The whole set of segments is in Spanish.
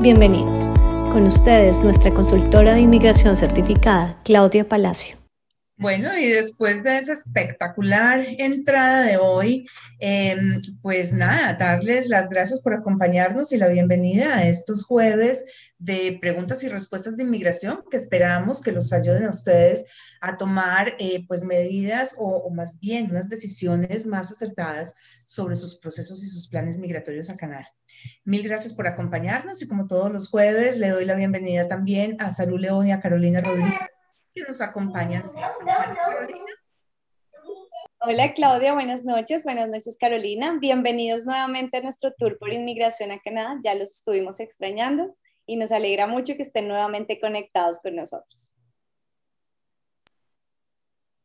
Bienvenidos. Con ustedes, nuestra consultora de inmigración certificada, Claudia Palacio. Bueno, y después de esa espectacular entrada de hoy, em, pues nada, darles las gracias por acompañarnos y la bienvenida a estos jueves de preguntas y respuestas de inmigración que esperamos que los ayuden a ustedes a tomar eh, pues medidas o, o, más bien unas decisiones más acertadas sobre sus procesos y sus planes migratorios a Canadá. Mil gracias por acompañarnos y como todos los jueves le doy la bienvenida también a Salud León y a Carolina Rodríguez que nos acompañan. Hola Claudia, buenas noches. Buenas noches Carolina. Bienvenidos nuevamente a nuestro tour por inmigración a Canadá. Ya los estuvimos extrañando y nos alegra mucho que estén nuevamente conectados con nosotros.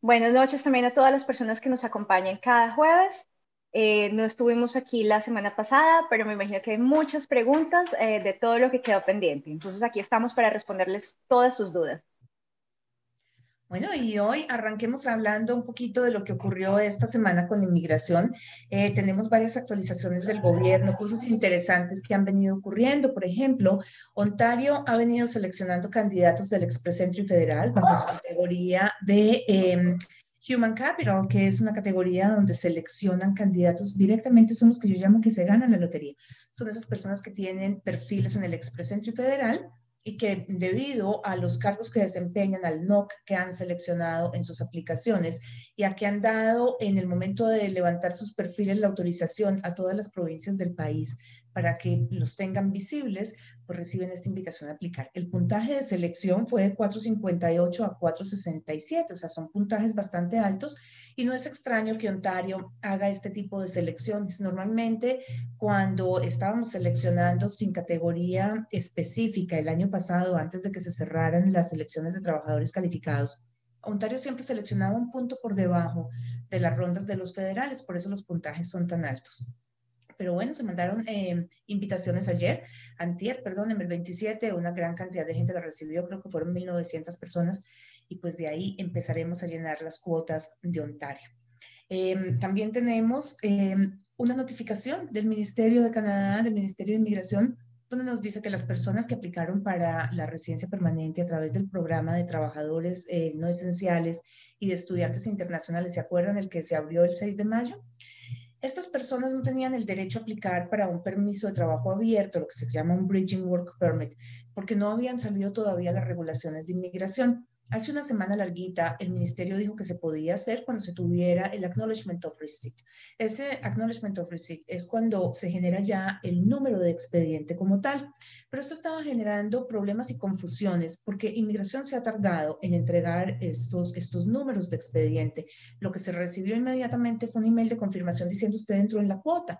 Buenas noches también a todas las personas que nos acompañan cada jueves. Eh, no estuvimos aquí la semana pasada, pero me imagino que hay muchas preguntas eh, de todo lo que quedó pendiente. Entonces aquí estamos para responderles todas sus dudas. Bueno, y hoy arranquemos hablando un poquito de lo que ocurrió esta semana con inmigración. Eh, tenemos varias actualizaciones del gobierno, cosas interesantes que han venido ocurriendo. Por ejemplo, Ontario ha venido seleccionando candidatos del Expresentro y Federal bajo su categoría de eh, Human Capital, que es una categoría donde seleccionan candidatos directamente, son los que yo llamo que se ganan la lotería. Son esas personas que tienen perfiles en el Expresentro y Federal y que debido a los cargos que desempeñan al NOC que han seleccionado en sus aplicaciones y a que han dado en el momento de levantar sus perfiles la autorización a todas las provincias del país para que los tengan visibles, pues reciben esta invitación a aplicar. El puntaje de selección fue de 458 a 467, o sea, son puntajes bastante altos y no es extraño que Ontario haga este tipo de selecciones. Normalmente, cuando estábamos seleccionando sin categoría específica el año pasado, antes de que se cerraran las elecciones de trabajadores calificados, Ontario siempre seleccionaba un punto por debajo de las rondas de los federales, por eso los puntajes son tan altos. Pero bueno, se mandaron eh, invitaciones ayer, antier, perdón, en el 27, una gran cantidad de gente la recibió, creo que fueron 1.900 personas, y pues de ahí empezaremos a llenar las cuotas de Ontario. Eh, también tenemos eh, una notificación del Ministerio de Canadá, del Ministerio de Inmigración, donde nos dice que las personas que aplicaron para la residencia permanente a través del programa de trabajadores eh, no esenciales y de estudiantes internacionales, ¿se acuerdan el que se abrió el 6 de mayo? Estas personas no tenían el derecho a aplicar para un permiso de trabajo abierto, lo que se llama un Bridging Work Permit, porque no habían salido todavía las regulaciones de inmigración. Hace una semana larguita, el ministerio dijo que se podía hacer cuando se tuviera el Acknowledgement of Receipt. Ese Acknowledgement of Receipt es cuando se genera ya el número de expediente como tal. Pero esto estaba generando problemas y confusiones porque inmigración se ha tardado en entregar estos, estos números de expediente. Lo que se recibió inmediatamente fue un email de confirmación diciendo usted entró en la cuota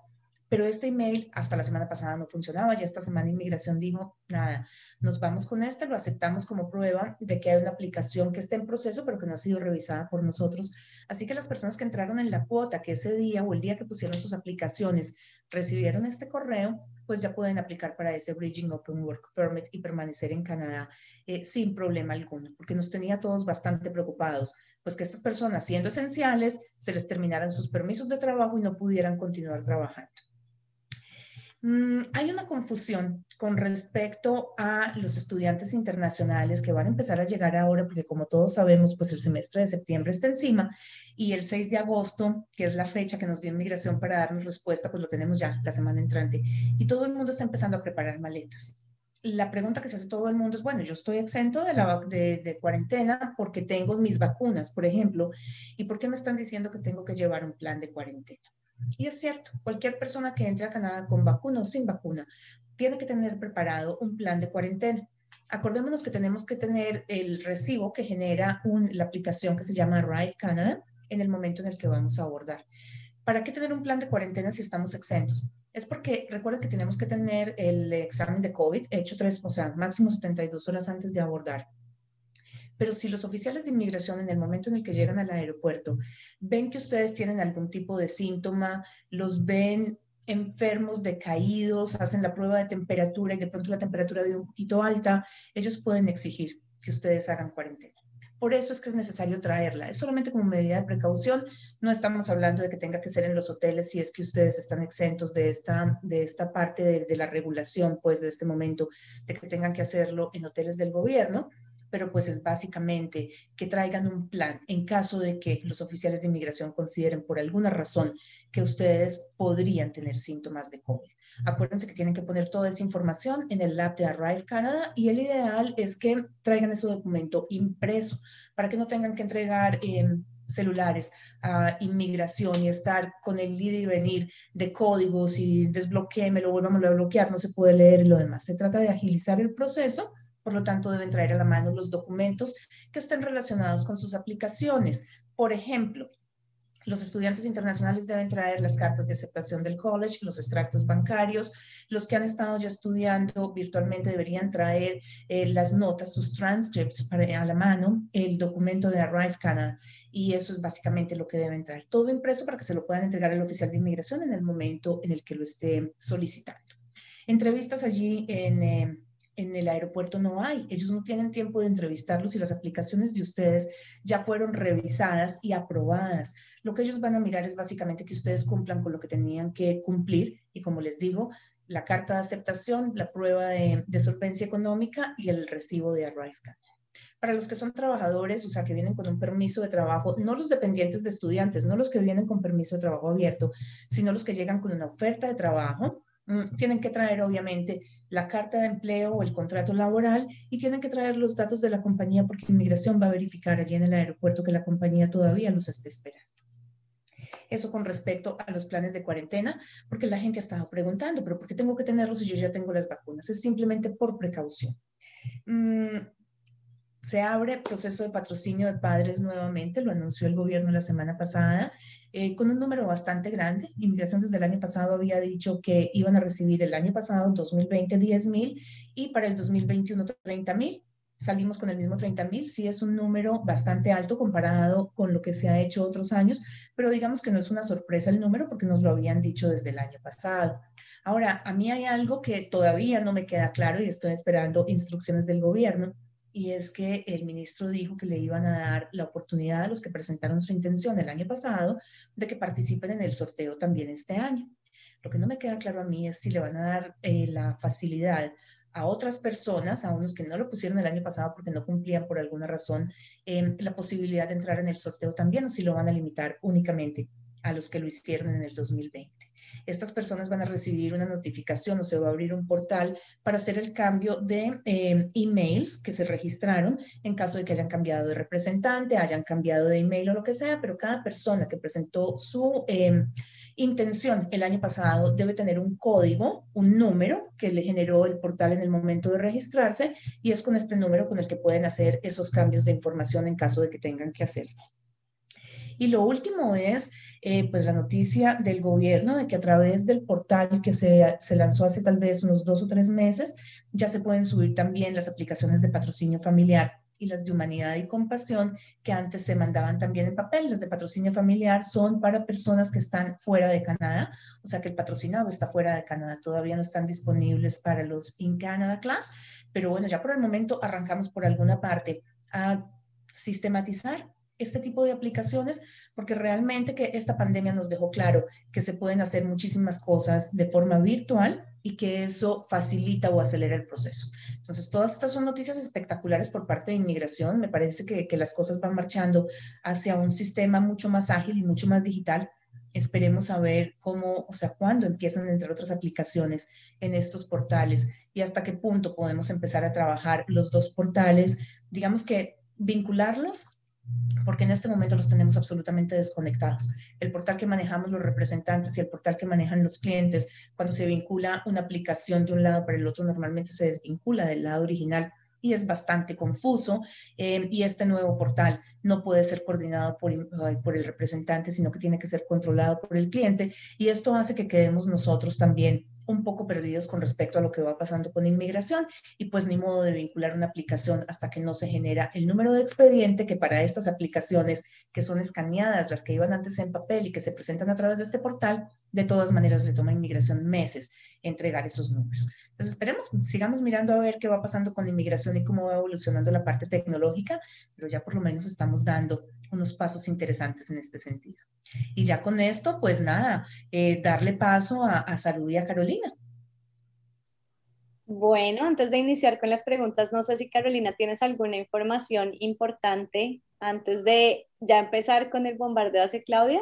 pero este email hasta la semana pasada no funcionaba, ya esta semana inmigración dijo, nada, nos vamos con este, lo aceptamos como prueba de que hay una aplicación que está en proceso, pero que no ha sido revisada por nosotros. Así que las personas que entraron en la cuota, que ese día o el día que pusieron sus aplicaciones recibieron este correo, pues ya pueden aplicar para ese Bridging Open Work Permit y permanecer en Canadá eh, sin problema alguno, porque nos tenía todos bastante preocupados, pues que estas personas, siendo esenciales, se les terminaran sus permisos de trabajo y no pudieran continuar trabajando. Mm, hay una confusión con respecto a los estudiantes internacionales que van a empezar a llegar ahora, porque como todos sabemos, pues el semestre de septiembre está encima y el 6 de agosto, que es la fecha que nos dio inmigración para darnos respuesta, pues lo tenemos ya la semana entrante y todo el mundo está empezando a preparar maletas. La pregunta que se hace todo el mundo es, bueno, yo estoy exento de, la, de, cuarentena porque tengo mis vacunas, por ejemplo, ¿y por qué me están diciendo que tengo que llevar un plan de cuarentena? Y es cierto, cualquier persona que entre a Canadá con vacuna o sin vacuna tiene que tener preparado un plan de cuarentena. Acordémonos que tenemos que tener el recibo que genera la aplicación que se llama Ride Canada en el momento en el que vamos a abordar. ¿Para qué tener un plan de cuarentena si estamos exentos? Es porque recuerden que tenemos que tener el examen de COVID hecho tres, o sea, máximo 72 horas antes de abordar. Pero si los oficiales de inmigración en el momento en el que llegan al aeropuerto ven que ustedes tienen algún tipo de síntoma, los ven enfermos, decaídos, hacen la prueba de temperatura y de pronto la temperatura de un poquito alta, ellos pueden exigir que ustedes hagan cuarentena. Por eso es que es necesario traerla. Es solamente como medida de precaución. No estamos hablando de que tenga que ser en los hoteles si es que ustedes están exentos de esta, de esta parte de, de la regulación, pues de este momento, de que tengan que hacerlo en hoteles del gobierno pero pues es básicamente que traigan un plan en caso de que los oficiales de inmigración consideren por alguna razón que ustedes podrían tener síntomas de COVID. Acuérdense que tienen que poner toda esa información en el lab de Arrive Canada y el ideal es que traigan ese documento impreso para que no tengan que entregar... Em, celulares a inmigración y estar con el ir y venir de códigos y desbloqueeme, lo a bloquear, no se puede leer y lo demás. Se trata de agilizar el proceso por lo tanto, deben traer a la mano los documentos que estén relacionados con sus aplicaciones. Por ejemplo, los estudiantes internacionales deben traer las cartas de aceptación del college, los extractos bancarios. Los que han estado ya estudiando virtualmente deberían traer eh, las notas, sus transcripts para, a la mano, el documento de Arrive Canada. Y eso es básicamente lo que deben traer. Todo impreso para que se lo puedan entregar al oficial de inmigración en el momento en el que lo esté solicitando. Entrevistas allí en... Eh, en el aeropuerto no hay. Ellos no tienen tiempo de entrevistarlos y las aplicaciones de ustedes ya fueron revisadas y aprobadas. Lo que ellos van a mirar es básicamente que ustedes cumplan con lo que tenían que cumplir y como les digo, la carta de aceptación, la prueba de, solvencia económica y el recibo de Arrive Para los que son trabajadores, o sea, que vienen con un permiso de trabajo, no los dependientes de estudiantes, no los que vienen con permiso de trabajo abierto, sino los que llegan con una oferta de trabajo, tienen que traer obviamente la carta de empleo o el contrato laboral y tienen que traer los datos de la compañía porque inmigración va a verificar allí en el aeropuerto que la compañía todavía los esté esperando. Eso con respecto a los planes de cuarentena, porque la gente ha estado preguntando, pero ¿por qué tengo que tenerlos si yo ya tengo las vacunas? Es simplemente por precaución. Se abre proceso de patrocinio de padres nuevamente, lo anunció el gobierno la semana pasada, eh, con un número bastante grande. Inmigración desde el año pasado había dicho que iban a recibir el año pasado, 2020, 10 mil y para el 2021, 30 mil. Salimos con el mismo 30 mil, sí es un número bastante alto comparado con lo que se ha hecho otros años, pero digamos que no es una sorpresa el número porque nos lo habían dicho desde el año pasado. Ahora, a mí hay algo que todavía no me queda claro y estoy esperando instrucciones del gobierno y es que el ministro dijo que le iban a dar la oportunidad a los que presentaron su intención el año pasado de que participen en el sorteo también este año. Lo que no me queda claro a mí es si le van a dar eh, la facilidad a otras personas, a unos que no lo pusieron el año pasado porque no cumplían por alguna razón, eh, la posibilidad de entrar en el sorteo también o si lo van a limitar únicamente a los que lo hicieron en el 2020. Estas personas van a recibir una notificación o se va a abrir un portal para hacer el cambio de eh, emails que se registraron en caso de que hayan cambiado de representante, hayan cambiado de email o lo que sea, pero cada persona que presentó su eh, intención el año pasado debe tener un código, un número que le generó el portal en el momento de registrarse y es con este número con el que pueden hacer esos cambios de información en caso de que tengan que hacerlo. Y lo último es eh, pues la noticia del gobierno de que a través del portal que se, se, lanzó hace tal vez unos dos o tres meses, ya se pueden subir también las aplicaciones de patrocinio familiar y las de humanidad y compasión que antes se mandaban también en papel. Las de patrocinio familiar son para personas que están fuera de Canadá, o sea que el patrocinado está fuera de Canadá, todavía no están disponibles para los In Canada Class, pero bueno, ya por el momento arrancamos por alguna parte a sistematizar este tipo de aplicaciones porque realmente que esta pandemia nos dejó claro que se pueden hacer muchísimas cosas de forma virtual y que eso facilita o acelera el proceso. Entonces, todas estas son noticias espectaculares por parte de inmigración. Me parece que, que las cosas van marchando hacia un sistema mucho más ágil y mucho más digital. Esperemos a ver cómo, o sea, cuándo empiezan, entre otras aplicaciones, en estos portales y hasta qué punto podemos empezar a trabajar los dos portales, digamos que vincularlos porque en este momento los tenemos absolutamente desconectados. El portal que manejamos los representantes y el portal que manejan los clientes, cuando se vincula una aplicación de un lado para el otro, normalmente se desvincula del lado original y es bastante confuso. Eh, y este nuevo portal no puede ser coordinado por, por, el representante, sino que tiene que ser controlado por el cliente. Y esto hace que quedemos nosotros también un poco perdidos con respecto a lo que va pasando con inmigración y pues ni modo de vincular una aplicación hasta que no se genera el número de expediente que para estas aplicaciones que son escaneadas, las que iban antes en papel y que se presentan a través de este portal, de todas maneras le toma inmigración meses entregar esos números. Entonces esperemos, sigamos mirando a ver qué va pasando con inmigración y cómo va evolucionando la parte tecnológica, pero ya por lo menos estamos dando unos pasos interesantes en este sentido. Y ya con esto, pues nada, eh, darle paso a, a Salud y a Carolina. Bueno, antes de iniciar con las preguntas, no sé si Carolina tienes alguna información importante antes de ya empezar con el bombardeo hacia Claudia.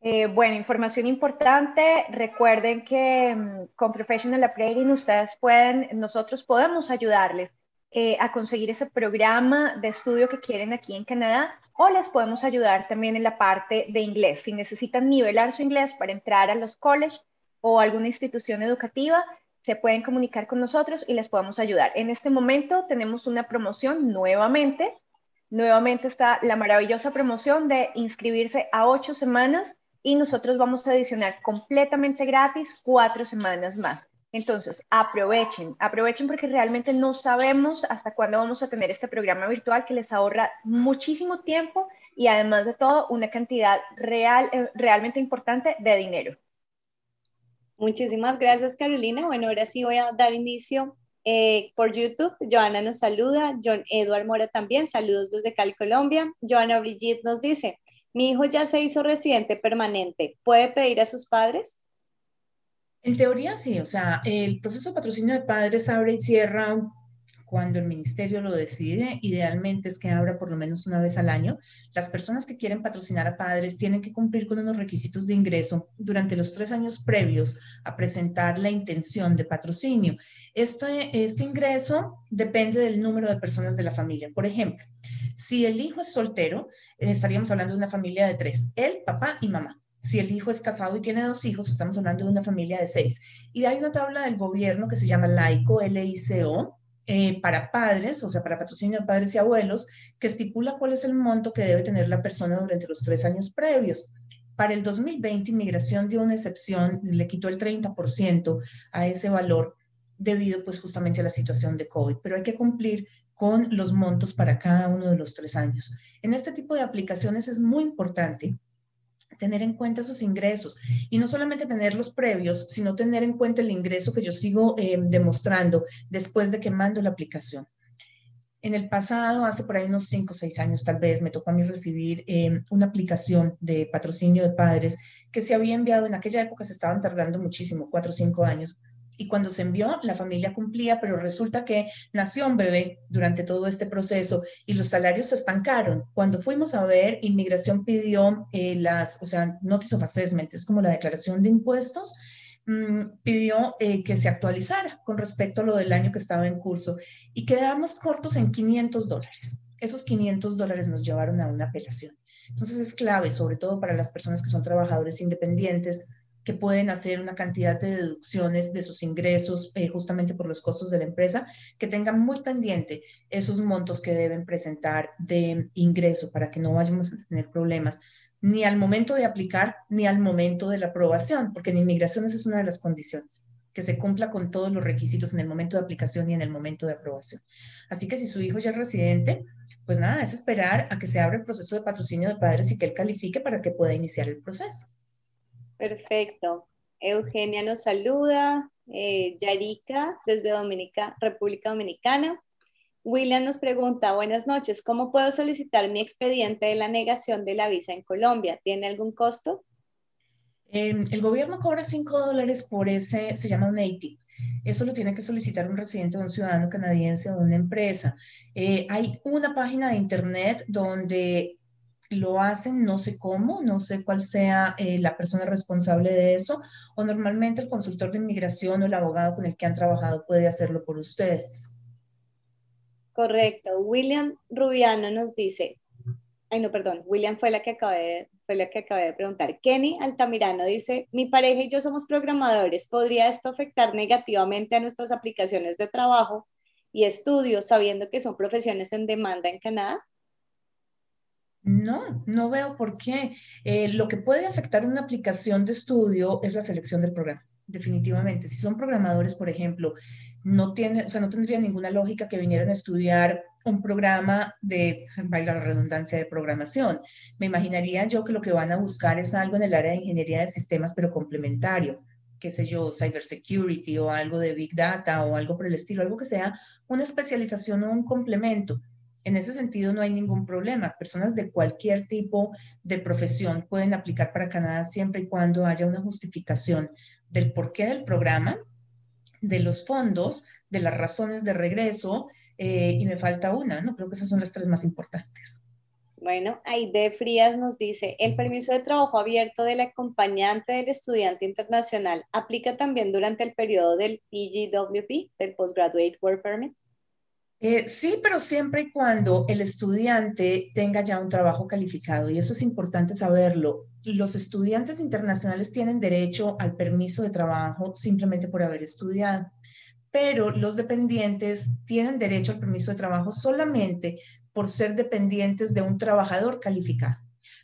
Eh, bueno, información importante. Recuerden que mm, con Professional Upgrading ustedes pueden, nosotros podemos ayudarles eh, a conseguir ese programa de estudio que quieren aquí en Canadá o les podemos ayudar también en la parte de inglés. Si necesitan nivelar su inglés para entrar a los colleges o alguna institución educativa, se pueden comunicar con nosotros y les podemos ayudar. En este momento tenemos una promoción nuevamente. Nuevamente está la maravillosa promoción de inscribirse a ocho semanas y nosotros vamos a adicionar completamente gratis cuatro semanas más. Entonces, aprovechen, aprovechen porque realmente no sabemos hasta cuándo vamos a tener este programa virtual que les ahorra muchísimo tiempo y además de todo una cantidad real, eh, realmente importante de dinero. Muchísimas gracias, Carolina. Bueno, ahora sí voy a dar inicio eh, por YouTube. Joana nos saluda, John Edward Mora también, saludos desde Cali, Colombia. Joana Brigitte nos dice, mi hijo ya se hizo residente permanente, ¿puede pedir a sus padres? En teoría sí, o sea, el proceso de patrocinio de padres abre y cierra cuando el ministerio lo decide, idealmente es que abra por lo menos una vez al año. Las personas que quieren patrocinar a padres tienen que cumplir con unos requisitos de ingreso durante los tres años previos a presentar la intención de patrocinio. Este, este ingreso depende del número de personas de la familia. Por ejemplo, si el hijo es soltero, estaríamos hablando de una familia de tres, él, papá y mamá. Si el hijo es casado y tiene dos hijos, estamos hablando de una familia de seis. Y hay una tabla del gobierno que se llama LAICO, L-I-C-O, eh, para padres, o sea, para patrocinio de padres y abuelos, que estipula cuál es el monto que debe tener la persona durante los tres años previos. Para el 2020, Inmigración dio una excepción, le quitó el 30% a ese valor debido pues justamente a la situación de COVID, pero hay que cumplir con los montos para cada uno de los tres años. En este tipo de aplicaciones es muy importante tener en cuenta esos ingresos y no solamente tener los previos, sino tener en cuenta el ingreso que yo sigo eh, demostrando después de que mando la aplicación. En el pasado, hace por ahí unos 5 o 6 años tal vez, me tocó a mí recibir eh, una aplicación de patrocinio de padres que se había enviado en aquella época, se estaban tardando muchísimo, 4 o 5 años, y cuando se envió, la familia cumplía, pero resulta que nació un bebé durante todo este proceso y los salarios se estancaron. Cuando fuimos a ver, inmigración pidió eh, las, o sea, Notice of Assessment, es como la declaración de impuestos, mm, pidió eh, que se actualizara con respecto a lo del año que estaba en curso y quedamos cortos en 500 dólares. Esos 500 dólares nos llevaron a una apelación. Entonces es clave, sobre todo para las personas que son trabajadores independientes, que pueden hacer una cantidad de deducciones de sus ingresos eh, justamente por los costos de la empresa, que tengan muy pendiente esos montos que deben presentar de ingreso para que no vayamos a tener problemas ni al momento de aplicar ni al momento de la aprobación, porque en inmigraciones es una de las condiciones que se cumpla con todos los requisitos en el momento de aplicación y en el momento de aprobación. Así que si su hijo ya es residente, pues nada, es esperar a que se abra el proceso de patrocinio de padres y que él califique para que pueda iniciar el proceso. Perfecto. Eugenia nos saluda. Eh, Yarika desde Dominica, República Dominicana. William nos pregunta, buenas noches, ¿cómo puedo solicitar mi expediente de la negación de la visa en Colombia? ¿Tiene algún costo? Em, el gobierno cobra 5 dólares por ese, se llama un ATIP. Eso lo tiene que solicitar un residente un ciudadano canadiense o una empresa. Eh, hay una página de internet donde lo hacen, no sé cómo, no sé cuál sea eh, la persona responsable de eso, o normalmente el consultor de inmigración o el abogado con el que han trabajado puede hacerlo por ustedes. Correcto. William Rubiano nos dice, ay no, perdón, William fue la que acabé, fue la que acabé de preguntar. Kenny Altamirano dice, mi pareja y yo somos programadores, ¿podría esto afectar negativamente a nuestras aplicaciones de trabajo y estudios sabiendo que son profesiones en demanda en Canadá? No, no veo por qué. Eh, lo que puede afectar una aplicación de estudio es la selección del programa. definitivamente. Si son programadores, por ejemplo, no tiene, o sea, no tendría ninguna lógica que vinieran a estudiar un programa de, valga la redundancia, de programación. Me imaginaría yo que lo que van a buscar es algo en el área de ingeniería de sistemas, pero complementario qué sé yo, cybersecurity o algo de big data o algo por el estilo, algo que sea una especialización o un complemento. En ese sentido no hay ningún problema. Personas de cualquier tipo de profesión pueden aplicar para Canadá siempre y cuando haya una justificación del porqué del programa, de los fondos, de las razones de regreso eh, y me falta una, ¿no? Creo que esas son las tres más importantes. Bueno, Aide Frías nos dice, ¿el permiso de trabajo abierto del acompañante del estudiante internacional aplica también durante el periodo del PGWP, del Postgraduate Work Permit? Eh, sí, pero siempre y cuando el estudiante tenga ya un trabajo calificado, y eso es importante saberlo. Los estudiantes internacionales tienen derecho al permiso de trabajo simplemente por haber estudiado pero los dependientes tienen derecho al permiso de trabajo solamente por ser dependientes de un trabajador calificado.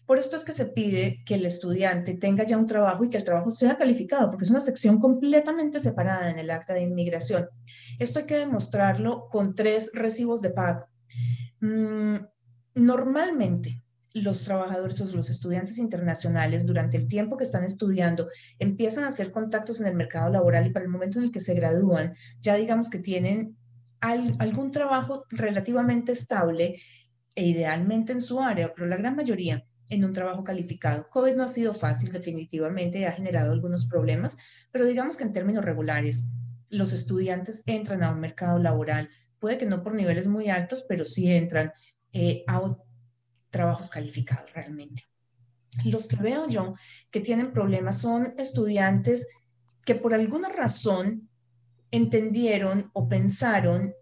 Por esto es que se pide que el estudiante tenga ya un trabajo y que el trabajo sea calificado, porque es una sección completamente separada en el acta de inmigración. Esto hay que demostrarlo con tres recibos de pago. Mm, normalmente, los trabajadores o los estudiantes internacionales durante el tiempo que están estudiando empiezan a hacer contactos en el mercado laboral y para el momento en el que se gradúan, ya digamos que tienen algún trabajo relativamente estable e idealmente en su área, pero la gran mayoría en un trabajo calificado. COVID no ha sido fácil, definitivamente ha generado algunos problemas, pero digamos que en términos regulares, los estudiantes entran a un mercado laboral, puede que no por niveles muy altos, pero sí entran eh, a trabajos calificados realmente. Los que veo yo que tienen problemas son estudiantes que por alguna razón entendieron o pensaron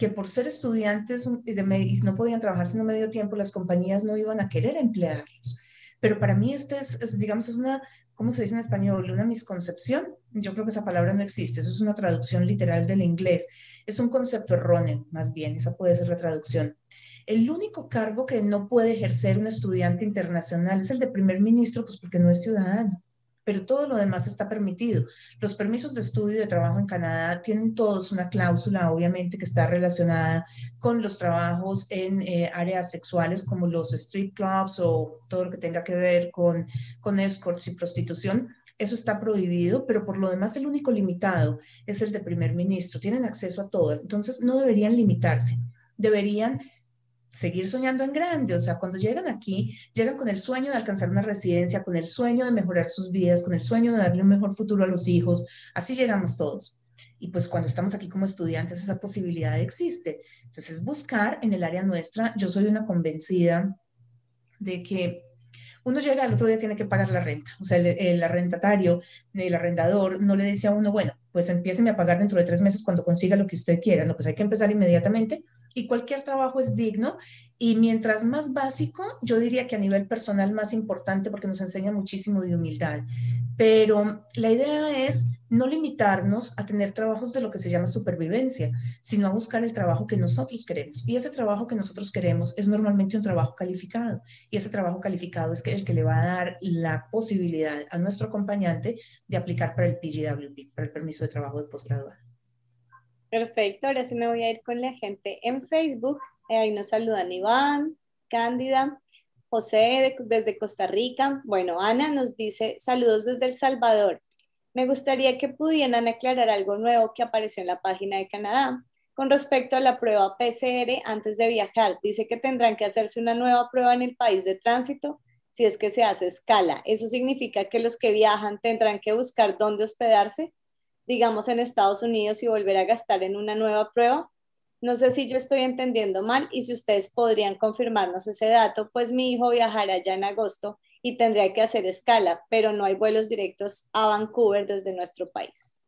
que por ser estudiantes de no podían trabajar sino medio tiempo, las compañías no iban a querer emplearlos. Pero para mí este es, digamos, es una, ¿cómo se dice en español? Una misconcepción. Yo creo que esa palabra no existe, eso es una traducción literal del inglés. Es un concepto erróneo, más bien, esa puede ser la traducción. El único cargo que no puede ejercer un estudiante internacional es el de primer ministro, pues porque no es ciudadano pero todo lo demás está permitido. Los permisos de estudio y de trabajo en Canadá tienen todos una cláusula, obviamente, que está relacionada con los trabajos en eh, áreas sexuales como los strip clubs o todo lo que tenga que ver con, con escorts y prostitución. Eso está prohibido, pero por lo demás el único limitado es el de primer ministro. Tienen acceso a todo, entonces no deberían limitarse. Deberían seguir soñando en grande. O sea, cuando llegan aquí, llegan con el sueño de alcanzar una residencia, con el sueño de mejorar sus vidas, con el sueño de darle un mejor futuro a los hijos. Así llegamos todos. Y pues cuando estamos aquí como estudiantes, esa posibilidad existe. Entonces, buscar en el área nuestra, yo soy una convencida de que uno llega al otro día tiene que pagar la renta. O sea, el, arrendatario, el arrendador, no le dice a uno, bueno, pues empiece a pagar dentro de tres meses cuando consiga lo que usted quiera. No, pues hay que empezar inmediatamente y cualquier trabajo es digno y mientras más básico, yo diría que a nivel personal más importante porque nos enseña muchísimo de humildad. Pero la idea es no limitarnos a tener trabajos de lo que se llama supervivencia, sino a buscar el trabajo que nosotros queremos. Y ese trabajo que nosotros queremos es normalmente un trabajo calificado. Y ese trabajo calificado es el que le va a dar la posibilidad a nuestro acompañante de aplicar para el PGWP, para el permiso de trabajo de posgraduado. Perfecto, ahora sí me voy a ir con la gente en Facebook. Eh, ahí nos saludan Iván, Cándida, José desde Costa Rica. Bueno, Ana nos dice saludos desde El Salvador. Me gustaría que pudieran aclarar algo nuevo que apareció en la página de Canadá con respecto a la prueba PCR antes de viajar. Dice que tendrán que hacerse una nueva prueba en el país de tránsito si es que se hace escala. ¿Eso significa que los que viajan tendrán que buscar dónde hospedarse digamos, en Estados Unidos y volver a gastar en una nueva prueba. No sé si yo estoy entendiendo mal y si ustedes podrían confirmarnos ese dato, pues mi hijo viajará ya en agosto y tendría que hacer escala, pero no hay vuelos directos a Vancouver desde nuestro país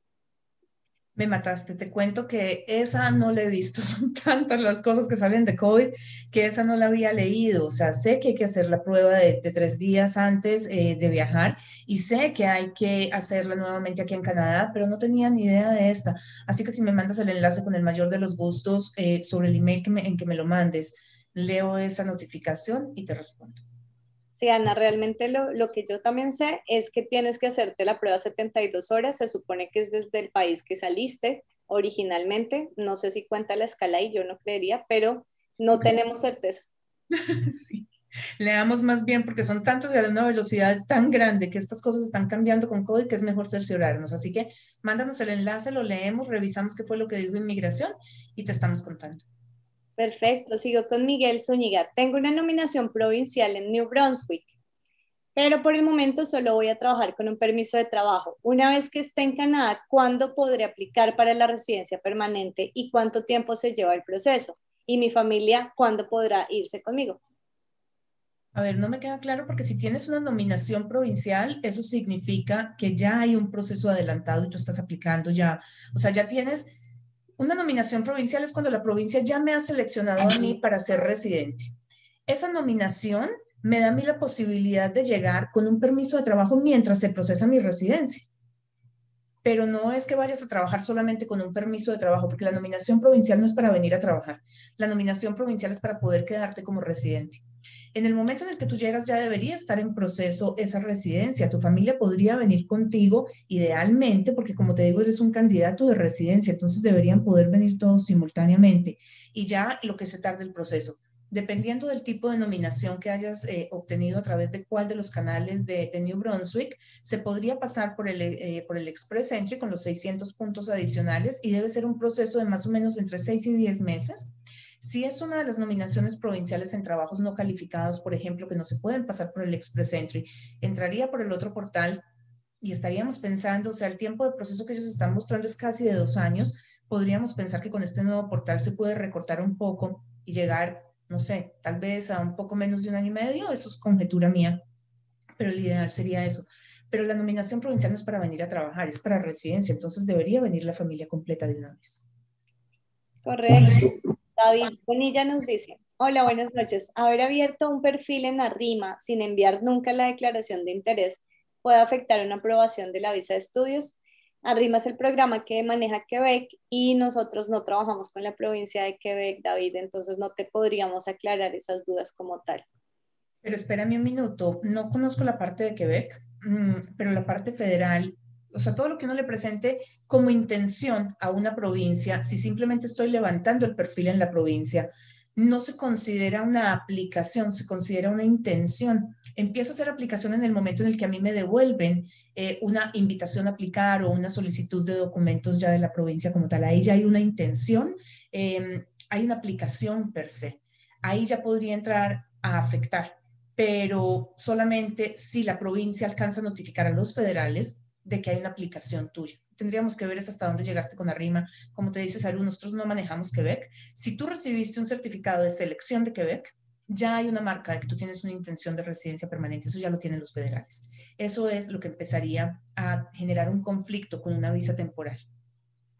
me mataste. Te cuento que esa no la he visto. Son tantas las cosas que salen de COVID que esa no la había leído. O sea, sé que hay que hacer la prueba de, tres días antes eh, de viajar y sé que hay que hacerla nuevamente aquí en Canadá, pero no tenía ni idea de esta. Así que si me mandas el enlace con el mayor de los gustos eh, sobre el email en que me lo mandes, leo esa notificación y te respondo. Sí, Ana, realmente lo, lo, que yo también sé es que tienes que hacerte la prueba 72 horas, se supone que es desde el país que saliste originalmente, no sé si cuenta la escala y yo no creería, pero no tenemos certeza. Sí. Leamos más bien porque son tantos y a una velocidad tan grande que estas cosas están cambiando con COVID que es mejor cerciorarnos. Así que mándanos el enlace, lo leemos, revisamos qué fue lo que dijo inmigración y te estamos contando. Perfecto, sigo con Miguel Zúñiga. Tengo una nominación provincial en New Brunswick, pero por el momento solo voy a trabajar con un permiso de trabajo. Una vez que esté en Canadá, ¿cuándo podré aplicar para la residencia permanente y cuánto tiempo se lleva el proceso? Y mi familia, ¿cuándo podrá irse conmigo? A ver, no me queda claro porque si tienes una nominación provincial, eso significa que ya hay un proceso adelantado y tú estás aplicando ya. O sea, ya tienes una nominación provincial es cuando la provincia ya me ha seleccionado a mí para ser residente. Esa nominación me da a mí la posibilidad de llegar con un permiso de trabajo mientras se procesa mi residencia. Pero no es que vayas a trabajar solamente con un permiso de trabajo, porque la nominación provincial no es para venir a trabajar. La nominación provincial es para poder quedarte como residente. En el momento en el que tú llegas ya debería estar en proceso esa residencia. Tu familia podría venir contigo idealmente, porque como te digo, eres un candidato de residencia, entonces deberían poder venir todos simultáneamente. Y ya lo que se tarda el proceso. Dependiendo del tipo de nominación que hayas eh, obtenido a través de cuál de los canales de, New Brunswick, se podría pasar por el, eh, por el Express Entry con los 600 puntos adicionales y debe ser un proceso de más o menos entre 6 y 10 meses. Si es una de las nominaciones provinciales en trabajos no calificados, por ejemplo, que no se pueden pasar por el Express Entry, entraría por el otro portal y estaríamos pensando, o sea, el tiempo de proceso que ellos están mostrando es casi de dos años, podríamos pensar que con este nuevo portal se puede recortar un poco y llegar, no sé, tal vez a un poco menos de un año y medio, eso es conjetura mía, pero el ideal sería eso. Pero la nominación provincial no es para venir a trabajar, es para residencia, entonces debería venir la familia completa de una vez. Correcto. David Bonilla nos dice, hola, buenas noches. Haber abierto un perfil en Arrima sin enviar nunca la declaración de interés puede afectar una aprobación de la visa de estudios. Arrima es el programa que maneja Quebec y nosotros no trabajamos con la provincia de Quebec, David, entonces no te podríamos aclarar esas dudas como tal. Pero espérame un minuto, no conozco la parte de Quebec, mm, pero la parte federal o sea, todo lo que uno le presente como intención a una provincia, si simplemente estoy levantando el perfil en la provincia, no se considera una aplicación, se considera una intención. Empieza a ser aplicación en el momento en el que a mí me devuelven eh, una invitación a aplicar o una solicitud de documentos ya de la provincia como tal. Ahí ya hay una intención, em, hay una aplicación per se. Ahí ya podría entrar a afectar, pero solamente si la provincia alcanza a notificar a los federales de que hay una aplicación tuya. Tendríamos que ver hasta dónde llegaste con Arrima. Como te dice Salud, nosotros no manejamos Quebec. Si tú recibiste un certificado de selección de Quebec, ya hay una marca de que tú tienes una intención de residencia permanente. Eso ya lo tienen los federales. Eso es lo que empezaría a generar un conflicto con una visa temporal.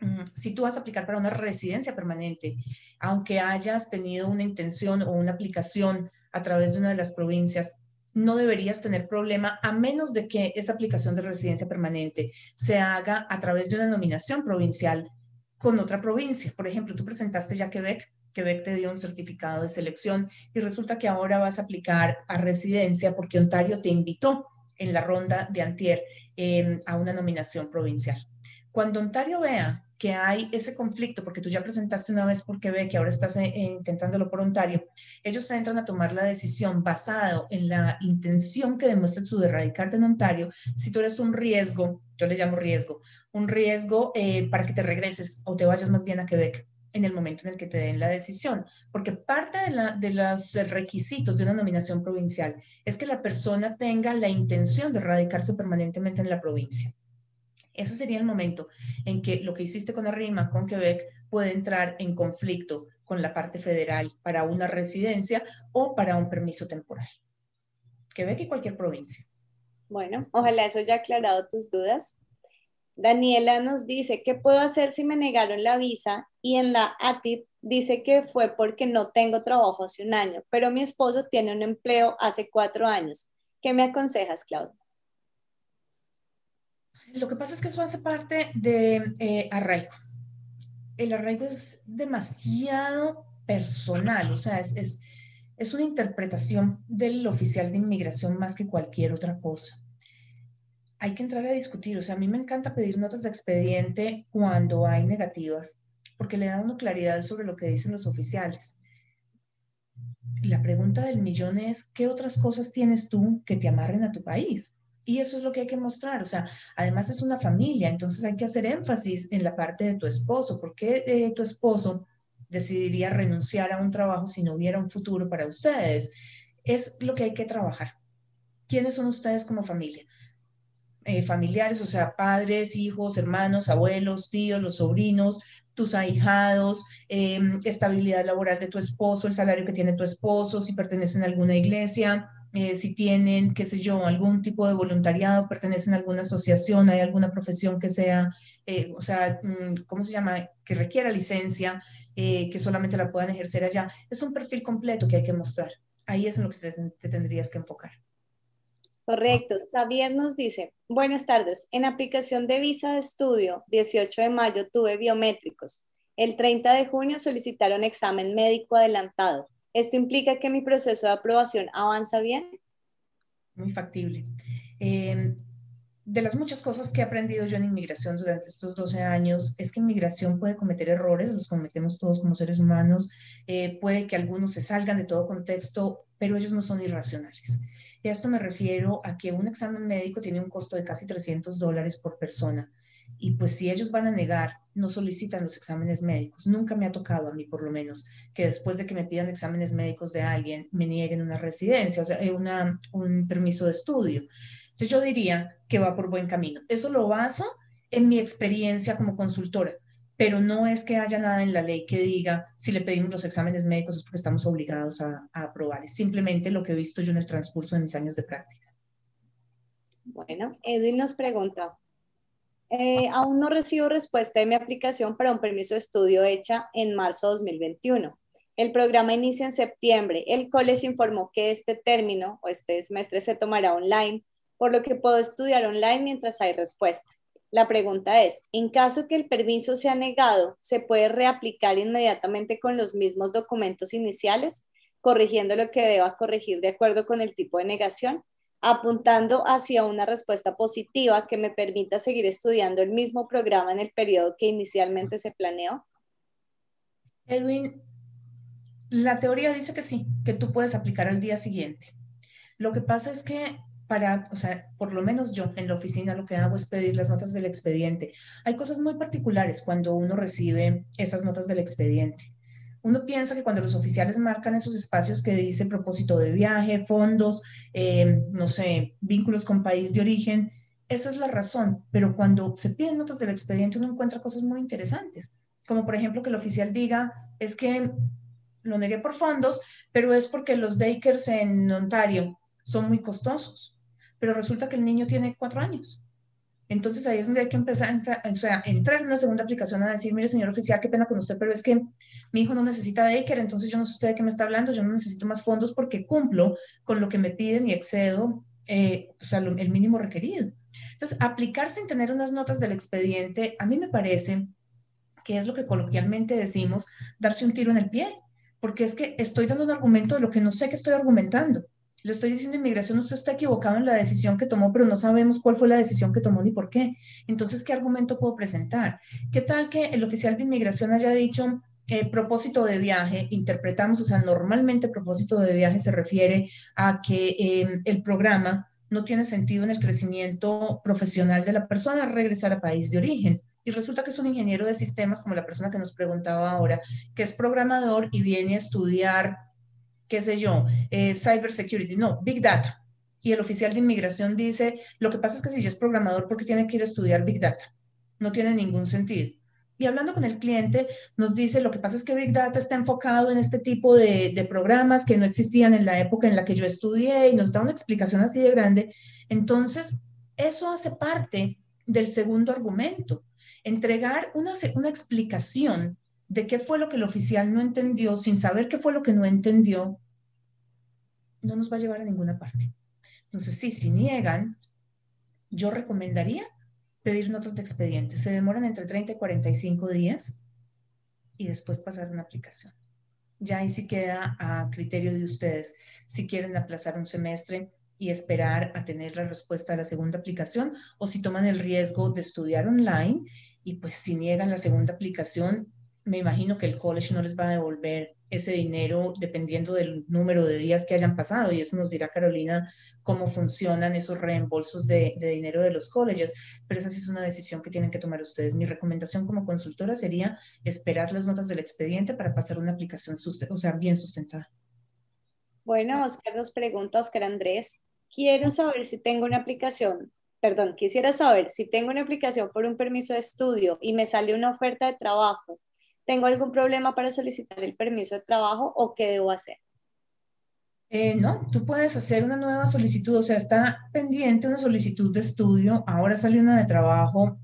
Mm, si tú vas a aplicar para una residencia permanente, aunque hayas tenido una intención o una aplicación a través de una de las provincias, no deberías tener problema a menos de que esa aplicación de residencia permanente se haga a través de una nominación provincial con otra provincia. Por ejemplo, tú presentaste ya Quebec, Quebec te dio un certificado de selección y resulta que ahora vas a aplicar a residencia porque Ontario te invitó en la ronda de antier em, a una nominación provincial. Cuando Ontario vea que hay ese conflicto, porque tú ya presentaste una vez por Quebec y ahora estás eh, intentándolo por Ontario, ellos entran a tomar la decisión basado en la intención que demuestra tú de radicarte en Ontario, si tú eres un riesgo, yo le llamo riesgo, un riesgo eh, para que te regreses o te vayas más bien a Quebec en el momento en el que te den la decisión, porque parte de, de, los requisitos de una nominación provincial es que la persona tenga la intención de radicarse permanentemente en la provincia. Ese sería el momento en que lo que hiciste con Arrima, con Quebec, puede entrar en conflicto con la parte federal para una residencia o para un permiso temporal. Quebec y cualquier provincia. Bueno, ojalá eso haya aclarado tus dudas. Daniela nos dice, ¿qué puedo hacer si me negaron la visa? Y en la ATIP dice que fue porque no tengo trabajo hace un año, pero mi esposo tiene un empleo hace cuatro años. ¿Qué me aconsejas, Claudia? Lo que pasa es que eso hace parte de eh, arraigo. El arraigo es demasiado personal, o sea, es, es una interpretación del oficial de inmigración más que cualquier otra cosa. Hay que entrar a discutir, o sea, a mí me encanta pedir notas de expediente cuando hay negativas, porque le da una claridad sobre lo que dicen los oficiales. La pregunta del millón es, ¿qué otras cosas tienes tú que te amarren a tu país? Y eso es lo que hay que mostrar. O sea, además es una familia, entonces hay que hacer énfasis en la parte de tu esposo. ¿Por qué eh, tu esposo decidiría renunciar a un trabajo si no hubiera un futuro para ustedes? Es lo que hay que trabajar. ¿Quiénes son ustedes como familia? Eh, familiares, o sea, padres, hijos, hermanos, abuelos, tíos, los sobrinos, tus ahijados, em, estabilidad laboral de tu esposo, el salario que tiene tu esposo, si pertenecen a alguna iglesia, eh, si tienen, qué sé yo, algún tipo de voluntariado, pertenecen a alguna asociación, hay alguna profesión que sea, eh, o sea, mm, ¿cómo se llama? Que requiera licencia, eh, que solamente la puedan ejercer allá. Es un perfil completo que hay que mostrar. Ahí es en lo que te, tendrías que enfocar. Correcto. Xavier nos dice, buenas tardes. En aplicación de visa de estudio, 18 de mayo tuve biométricos. El 30 de junio solicitaron examen médico adelantado. ¿Esto implica que mi proceso de aprobación avanza bien? Muy factible. Em, de las muchas cosas que he aprendido yo en inmigración durante estos 12 años es que inmigración puede cometer errores, los cometemos todos como seres humanos, eh, puede que algunos se salgan de todo contexto, pero ellos no son irracionales. Y a esto me refiero a que un examen médico tiene un costo de casi 300 dólares por persona. Y pues si ellos van a negar, no solicitan los exámenes médicos. Nunca me ha tocado a mí, por lo menos, que después de que me pidan exámenes médicos de alguien, me nieguen una residencia, o sea, eh, una, un permiso de estudio. Entonces yo diría que va por buen camino. Eso lo baso en mi experiencia como consultora pero no es que haya nada en la ley que diga si le pedimos los exámenes médicos es porque estamos obligados a, aprobar. Es simplemente lo que he visto yo en el transcurso de mis años de práctica. Bueno, Edwin nos pregunta, eh, aún no recibo respuesta de mi aplicación para un permiso de estudio hecha en marzo de 2021. El programa inicia en septiembre. El colegio informó que este término o este semestre se tomará online, por lo que puedo estudiar online mientras hay respuesta. La pregunta es, en caso que el permiso sea negado, ¿se puede reaplicar inmediatamente con los mismos documentos iniciales, corrigiendo lo que deba corregir de acuerdo con el tipo de negación, apuntando hacia una respuesta positiva que me permita seguir estudiando el mismo programa en el periodo que inicialmente se planeó? Edwin, la teoría dice que sí, que tú puedes aplicar al día siguiente. Lo que pasa es que para, o sea, por lo menos yo en la oficina lo que hago es pedir las notas del expediente. Hay cosas muy particulares cuando uno recibe esas notas del expediente. Uno piensa que cuando los oficiales marcan esos espacios que dice propósito de viaje, fondos, eh, no sé, vínculos con país de origen, esa es la razón. Pero cuando se piden notas del expediente uno encuentra cosas muy interesantes, como por ejemplo que el oficial diga, es que lo negué por fondos, pero es porque los daycares en Ontario son muy costosos pero resulta que el niño tiene cuatro años. Entonces ahí es donde hay que empezar a entrar, o sea, entrar en una segunda aplicación a decir, mire, señor oficial, qué pena con usted, pero es que mi hijo no necesita daycare, entonces yo no sé usted de qué me está hablando, yo no necesito más fondos porque cumplo con lo que me piden y excedo, eh, o sea, el mínimo requerido. Entonces, aplicar sin tener unas notas del expediente, a mí me parece que es lo que coloquialmente decimos, darse un tiro en el pie, porque es que estoy dando un argumento de lo que no sé que estoy argumentando le estoy diciendo inmigración, usted está equivocado en la decisión que tomó, pero no sabemos cuál fue la decisión que tomó ni por qué. Entonces, ¿qué argumento puedo presentar? ¿Qué tal que el oficial de inmigración haya dicho, eh, propósito de viaje, interpretamos, o sea, normalmente propósito de viaje se refiere a que em, el programa no tiene sentido en el crecimiento profesional de la persona regresar a país de origen. Y resulta que es un ingeniero de sistemas, como la persona que nos preguntaba ahora, que es programador y viene a estudiar qué sé yo, eh, cyber security, no, big data. Y el oficial de inmigración dice, lo que pasa es que si ya es programador, ¿por qué tiene que ir a estudiar big data? No tiene ningún sentido. Y hablando con el cliente, nos dice, lo que pasa es que Big Data está enfocado en este tipo de, de, programas que no existían en la época en la que yo estudié y nos da una explicación así de grande. Entonces, eso hace parte del segundo argumento, entregar una, una explicación de qué fue lo que el oficial no entendió, sin saber qué fue lo que no entendió, no nos va a llevar a ninguna parte. Entonces, sí, si niegan, yo recomendaría pedir notas de expediente. Se demoran entre 30 y 45 días y después pasar una aplicación. ya ahí sí queda a criterio de ustedes si quieren aplazar un semestre y esperar a tener la respuesta a la segunda aplicación o si toman el riesgo de estudiar online y pues si niegan la segunda aplicación, me imagino que el college no les va a devolver ese dinero dependiendo del número de días que hayan pasado y eso nos dirá Carolina cómo funcionan esos reembolsos de, dinero de los colleges, pero esa sí es una decisión que tienen que tomar ustedes. Mi recomendación como consultora sería esperar las notas del expediente para pasar una aplicación o sea, bien sustentada. Bueno, Oscar nos pregunta, Oscar Andrés, quiero saber si tengo una aplicación, perdón, quisiera saber si tengo una aplicación por un permiso de estudio y me sale una oferta de trabajo ¿Tengo algún problema para solicitar el permiso de trabajo o qué debo hacer? Eh, no, tú puedes hacer una nueva solicitud, o sea, está pendiente una solicitud de estudio, ahora sale una de trabajo,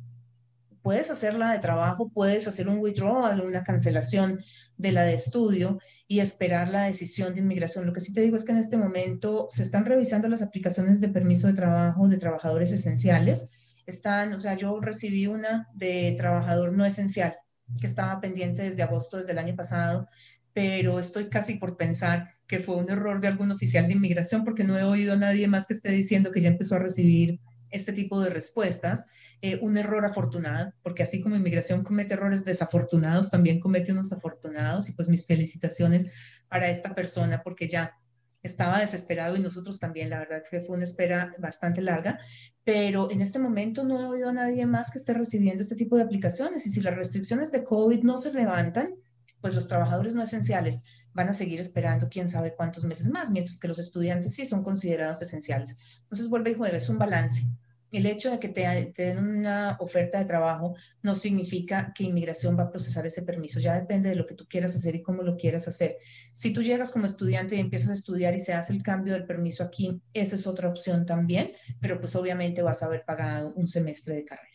puedes hacerla de trabajo, puedes hacer un withdrawal, una cancelación de la de estudio y esperar la decisión de inmigración. Lo que sí te digo es que en este momento se están revisando las aplicaciones de permiso de trabajo de trabajadores esenciales. Están, o sea, yo recibí una de trabajador no esencial que estaba pendiente desde agosto, desde el año pasado, pero estoy casi por pensar que fue un error de algún oficial de inmigración porque no he oído a nadie más que esté diciendo que ya empezó a recibir este tipo de respuestas. Eh, un error afortunado, porque así como inmigración comete errores desafortunados, también comete unos afortunados y pues mis felicitaciones para esta persona porque ya estaba desesperado y nosotros también, la verdad que fue una espera bastante larga, pero en este momento no he oído a nadie más que esté recibiendo este tipo de aplicaciones y si las restricciones de COVID no se levantan, pues los trabajadores no esenciales van a seguir esperando quién sabe cuántos meses más, mientras que los estudiantes sí son considerados esenciales. Entonces vuelve y juega, es un balance el hecho de que te, den una oferta de trabajo no significa que inmigración va a procesar ese permiso. Ya depende de lo que tú quieras hacer y cómo lo quieras hacer. Si tú llegas como estudiante y empiezas a estudiar y se hace el cambio del permiso aquí, esa es otra opción también, pero pues obviamente vas a haber pagado un semestre de carrera.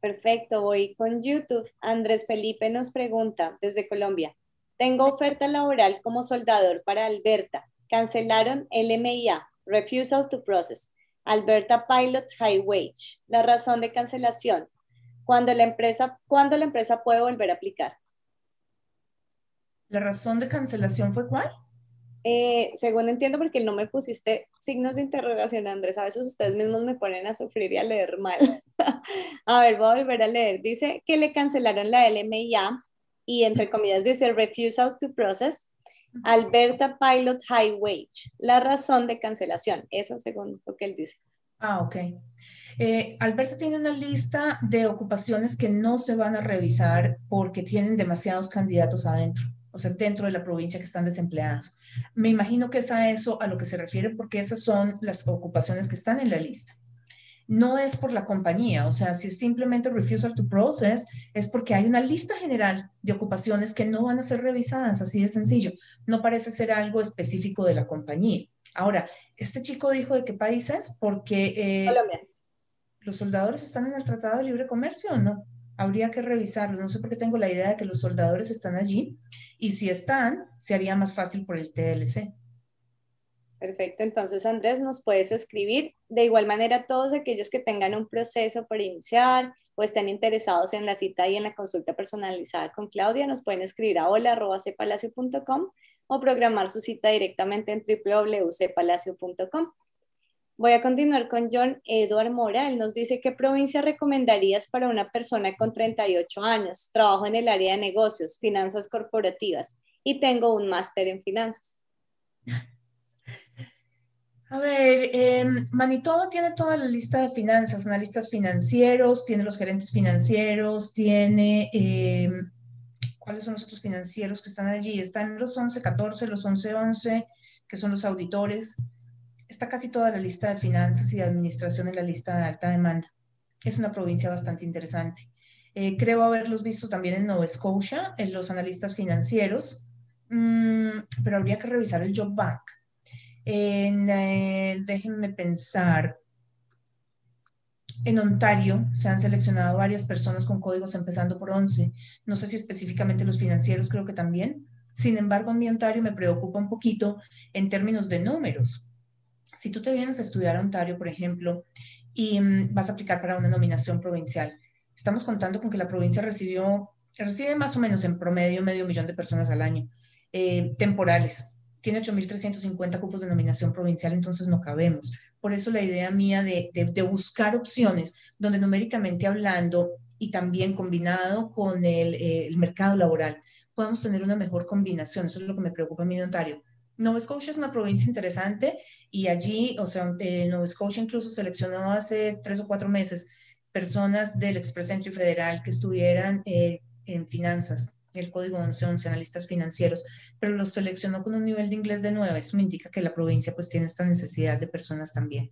Perfecto, voy con YouTube. Andrés Felipe nos pregunta desde Colombia. Tengo oferta laboral como soldador para Alberta. Cancelaron el MIA, Refusal to Process Alberta Pilot High Wage. La razón de cancelación. Cuando la empresa, ¿Cuándo la empresa puede volver a aplicar? ¿La razón de cancelación fue cuál? Eh, según entiendo, porque no me pusiste signos de interrogación, Andrés. A veces ustedes mismos me ponen a sufrir y a leer mal. a ver, voy a volver a leer. Dice que le cancelaron la LMIA y entre comillas dice refusal to process Alberta Pilot High Wage, la razón de cancelación, eso según lo que él dice. Ah, ok. Eh, Alberta tiene una lista de ocupaciones que no se van a revisar porque tienen demasiados candidatos adentro, o sea, dentro de la provincia que están desempleados. Me imagino que es a eso a lo que se refiere porque esas son las ocupaciones que están en la lista no es por la compañía, o sea, si es simplemente refusal to process, es porque hay una lista general de ocupaciones que no van a ser revisadas, así de sencillo. No parece ser algo específico de la compañía. Ahora, este chico dijo de qué país es, porque eh, los soldadores están en el Tratado de Libre Comercio o no. Habría que revisarlo. No sé por qué tengo la idea de que los soldadores están allí y si están, se haría más fácil por el TLC. Perfecto, entonces Andrés, nos puedes escribir. De igual manera, todos aquellos que tengan un proceso por iniciar o estén interesados en la cita y en la consulta personalizada con Claudia, nos pueden escribir a hola.cpalacio.com o programar su cita directamente en www.cpalacio.com. Voy a continuar con John Eduard Mora. Él nos dice, ¿qué provincia recomendarías para una persona con 38 años? Trabajo en el área de negocios, finanzas corporativas y tengo un máster en finanzas. A ver, eh, Manitoba tiene toda la lista de finanzas, analistas financieros, tiene los gerentes financieros, tiene, em, ¿cuáles son los otros financieros que están allí? Están los 1114, los 1111, que son los auditores. Está casi toda la lista de finanzas y administración en la lista de alta demanda. Es una provincia bastante interesante. Eh, creo haberlos visto también en Nova Scotia, en los analistas financieros, mm, pero habría que revisar el Job Bank en, eh, déjenme pensar, en Ontario se han seleccionado varias personas con códigos empezando por 11. No sé si específicamente los financieros, creo que también. Sin embargo, en mi Ontario me preocupa un poquito en términos de números. Si tú te vienes a estudiar a Ontario, por ejemplo, y mm, vas a aplicar para una nominación provincial, estamos contando con que la provincia recibió, recibe más o menos en promedio medio millón de personas al año. eh, temporales. Tiene 8.350 cupos de nominación provincial, entonces no cabemos. Por eso la idea mía de, buscar opciones donde numéricamente hablando y también combinado con el, eh, el, mercado laboral, podamos tener una mejor combinación. Eso es lo que me preocupa a mí, Ontario. Nova Scotia es una provincia interesante y allí, o sea, eh, Nova Scotia incluso seleccionó hace tres o cuatro meses personas del Express Entry Federal que estuvieran eh, en finanzas, el código 1111, analistas financieros, pero los seleccionó con un nivel de inglés de 9. Eso me indica que la provincia pues tiene esta necesidad de personas también.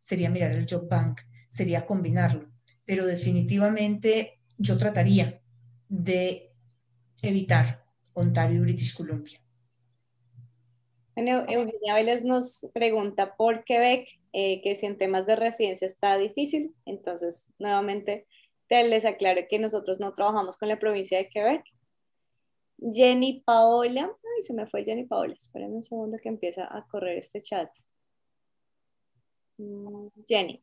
Sería mirar el Job Bank, sería combinarlo, pero definitivamente yo trataría de evitar Ontario y British Columbia. Bueno, Eugenia Vélez nos pregunta por Quebec, eh, que si en temas de residencia está difícil. Entonces, nuevamente, te les aclaro que nosotros no trabajamos con la provincia de Quebec. Jenny Paola, ay, se me fue Jenny Paola, espérenme un segundo que empieza a correr este chat. Mm, Jenny.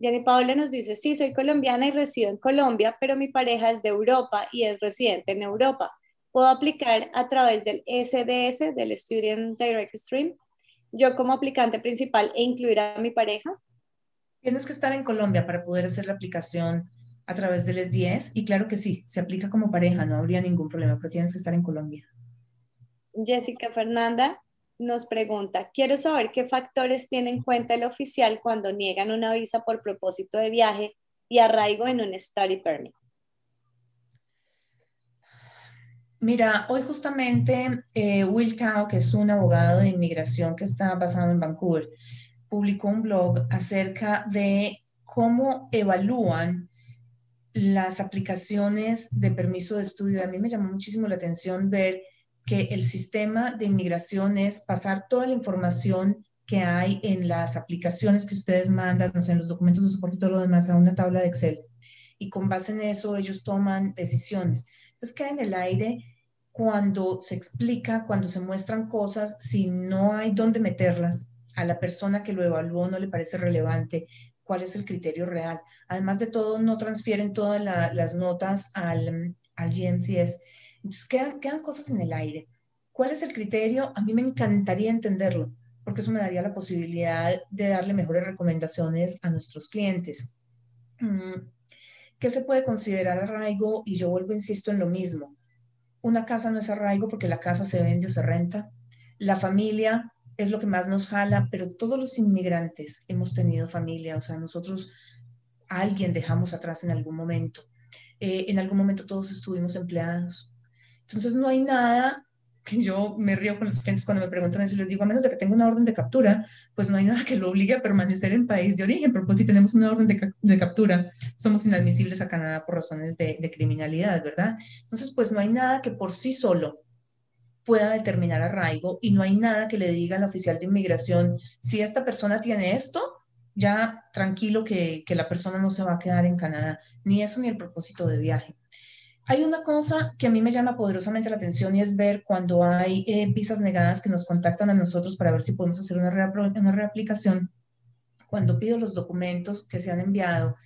Jenny Paola nos dice, sí, soy colombiana y resido en Colombia, pero mi pareja es de Europa y es residente en Europa puedo aplicar a través del SDS, del Student Direct Stream, yo como aplicante principal e incluir a mi pareja? Tienes que estar en Colombia para poder hacer la aplicación a través del SDS y claro que sí, se aplica como pareja, no habría ningún problema, pero tienes que estar en Colombia. Jessica Fernanda nos pregunta, quiero saber qué factores tiene en cuenta el oficial cuando niegan una visa por propósito de viaje y arraigo en un study permit. Mira, hoy justamente eh, Will Cow, que es un abogado de inmigración que está basado en Vancouver, publicó un blog acerca de cómo evalúan las aplicaciones de permiso de estudio. A mí me llamó muchísimo la atención ver que el sistema de inmigración es pasar toda la información que hay en las aplicaciones que ustedes mandan, no sé, en los documentos de soporte y todo lo demás a una tabla de Excel. Y con base en eso ellos toman decisiones. Entonces queda en el aire cuando se explica, cuando se muestran cosas, si no hay dónde meterlas, a la persona que lo evaluó no le parece relevante, cuál es el criterio real. Además de todo, no transfieren todas las notas al, al GMCS. Entonces, quedan, quedan cosas en el aire. ¿Cuál es el criterio? A mí me encantaría entenderlo, porque eso me daría la posibilidad de darle mejores recomendaciones a nuestros clientes. Mm, ¿Qué se puede considerar arraigo? Y yo vuelvo, insisto, en lo mismo una casa no es arraigo porque la casa se vende o se renta. La familia es lo que más nos jala, pero todos los inmigrantes hemos tenido familia, o sea, nosotros a alguien dejamos atrás en algún momento. Eh, en algún momento todos estuvimos empleados. Entonces no hay nada que yo me río con los clientes cuando me preguntan eso les digo, a menos de que tenga una orden de captura, pues no hay nada que lo obligue a permanecer en país de origen, pero pues si tenemos una orden de, captura, somos inadmisibles a Canadá por razones de, de, criminalidad, ¿verdad? Entonces, pues no hay nada que por sí solo pueda determinar arraigo y no hay nada que le diga al oficial de inmigración, si esta persona tiene esto, ya tranquilo que, que la persona no se va a quedar en Canadá, ni eso ni el propósito de viaje. Hay una cosa que a mí me llama poderosamente la atención y es ver cuando hay eh, visas negadas que nos contactan a nosotros para ver si podemos hacer una, una reaplicación. Cuando pido los documentos que se han enviado,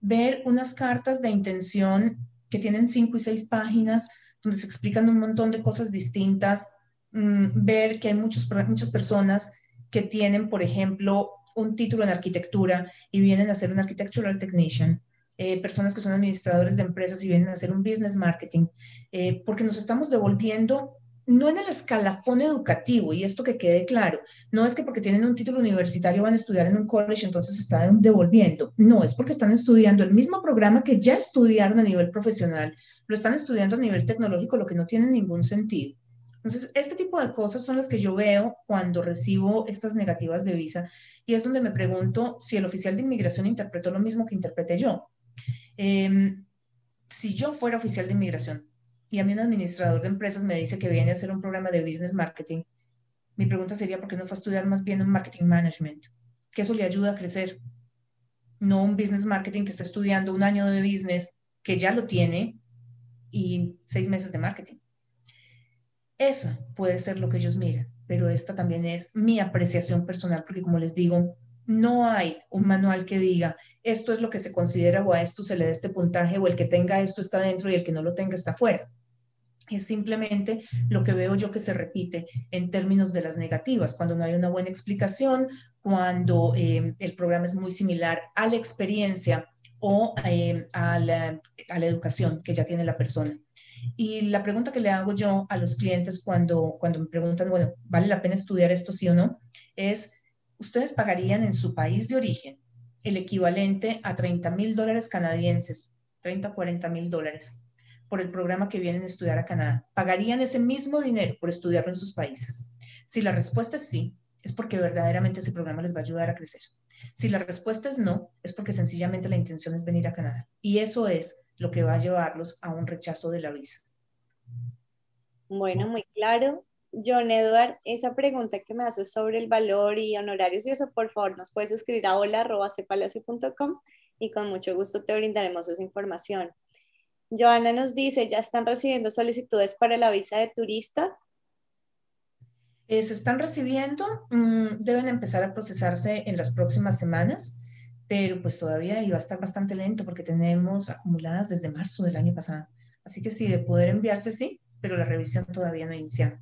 ver unas cartas de intención que tienen cinco y seis páginas donde se explican un montón de cosas distintas, mm, ver que hay muchos, muchas personas que tienen, por ejemplo, un título en arquitectura y vienen a ser un architectural technician eh, personas que son administradores de empresas y vienen a hacer un business marketing, eh, porque nos estamos devolviendo no en el escalafón educativo, y esto que quede claro, no es que porque tienen un título universitario van a estudiar en un college, entonces están devolviendo, no, es porque están estudiando el mismo programa que ya estudiaron a nivel profesional, lo están estudiando a nivel tecnológico, lo que no tiene ningún sentido. Entonces, este tipo de cosas son las que yo veo cuando recibo estas negativas de visa y es donde me pregunto si el oficial de inmigración interpretó lo mismo que interpreté yo. Em, si yo fuera oficial de inmigración y a mí un administrador de empresas me dice que viene a hacer un programa de business marketing, mi pregunta sería, ¿por qué no fue a estudiar más bien un marketing management? Que eso le ayuda a crecer. No un business marketing que está estudiando un año de business, que ya lo tiene, y seis meses de marketing. Eso puede ser lo que ellos miran, pero esta también es mi apreciación personal, porque como les digo, no hay un manual que diga esto es lo que se considera o a esto se le da este puntaje o el que tenga esto está dentro y el que no lo tenga está fuera. Es simplemente lo que veo yo que se repite en términos de las negativas, cuando no hay una buena explicación, cuando eh, el programa es muy similar a la experiencia o eh, a, la, a, la, educación que ya tiene la persona. Y la pregunta que le hago yo a los clientes cuando, cuando me preguntan, bueno, ¿vale la pena estudiar esto sí o no? Es, ¿ustedes pagarían en su país de origen el equivalente a 30 mil dólares canadienses, 30, 40 mil dólares por el programa que vienen a estudiar a Canadá? ¿Pagarían ese mismo dinero por estudiarlo en sus países? Si la respuesta es sí, es porque verdaderamente ese programa les va a ayudar a crecer. Si la respuesta es no, es porque sencillamente la intención es venir a Canadá. Y eso es lo que va a llevarlos a un rechazo de la visa. Bueno, muy claro. John Edward, esa pregunta que me haces sobre el valor y honorarios y eso, por favor, nos puedes escribir a hola.cepalacio.com y con mucho gusto te brindaremos esa información. Joana nos dice, ¿ya están recibiendo solicitudes para la visa de turista? Eh, se están recibiendo, mm, deben empezar a procesarse en las próximas semanas, pero pues todavía iba a estar bastante lento porque tenemos acumuladas desde marzo del año pasado. Así que sí, de poder enviarse sí, pero la revisión todavía no ha iniciado.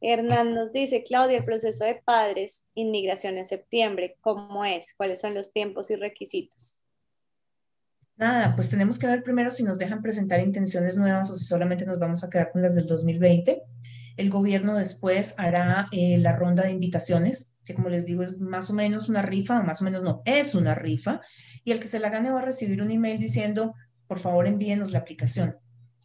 Hernán nos dice, Claudia, el proceso de padres, inmigración en septiembre, ¿cómo es? ¿Cuáles son los tiempos y requisitos? Nada, pues tenemos que ver primero si nos dejan presentar intenciones nuevas o si solamente nos vamos a quedar con las del 2020. El gobierno después hará eh, la ronda de invitaciones, que como les digo es más o menos una rifa, o más o menos no, es una rifa, y el que se la gane va a recibir un email diciendo, por favor envíenos la aplicación.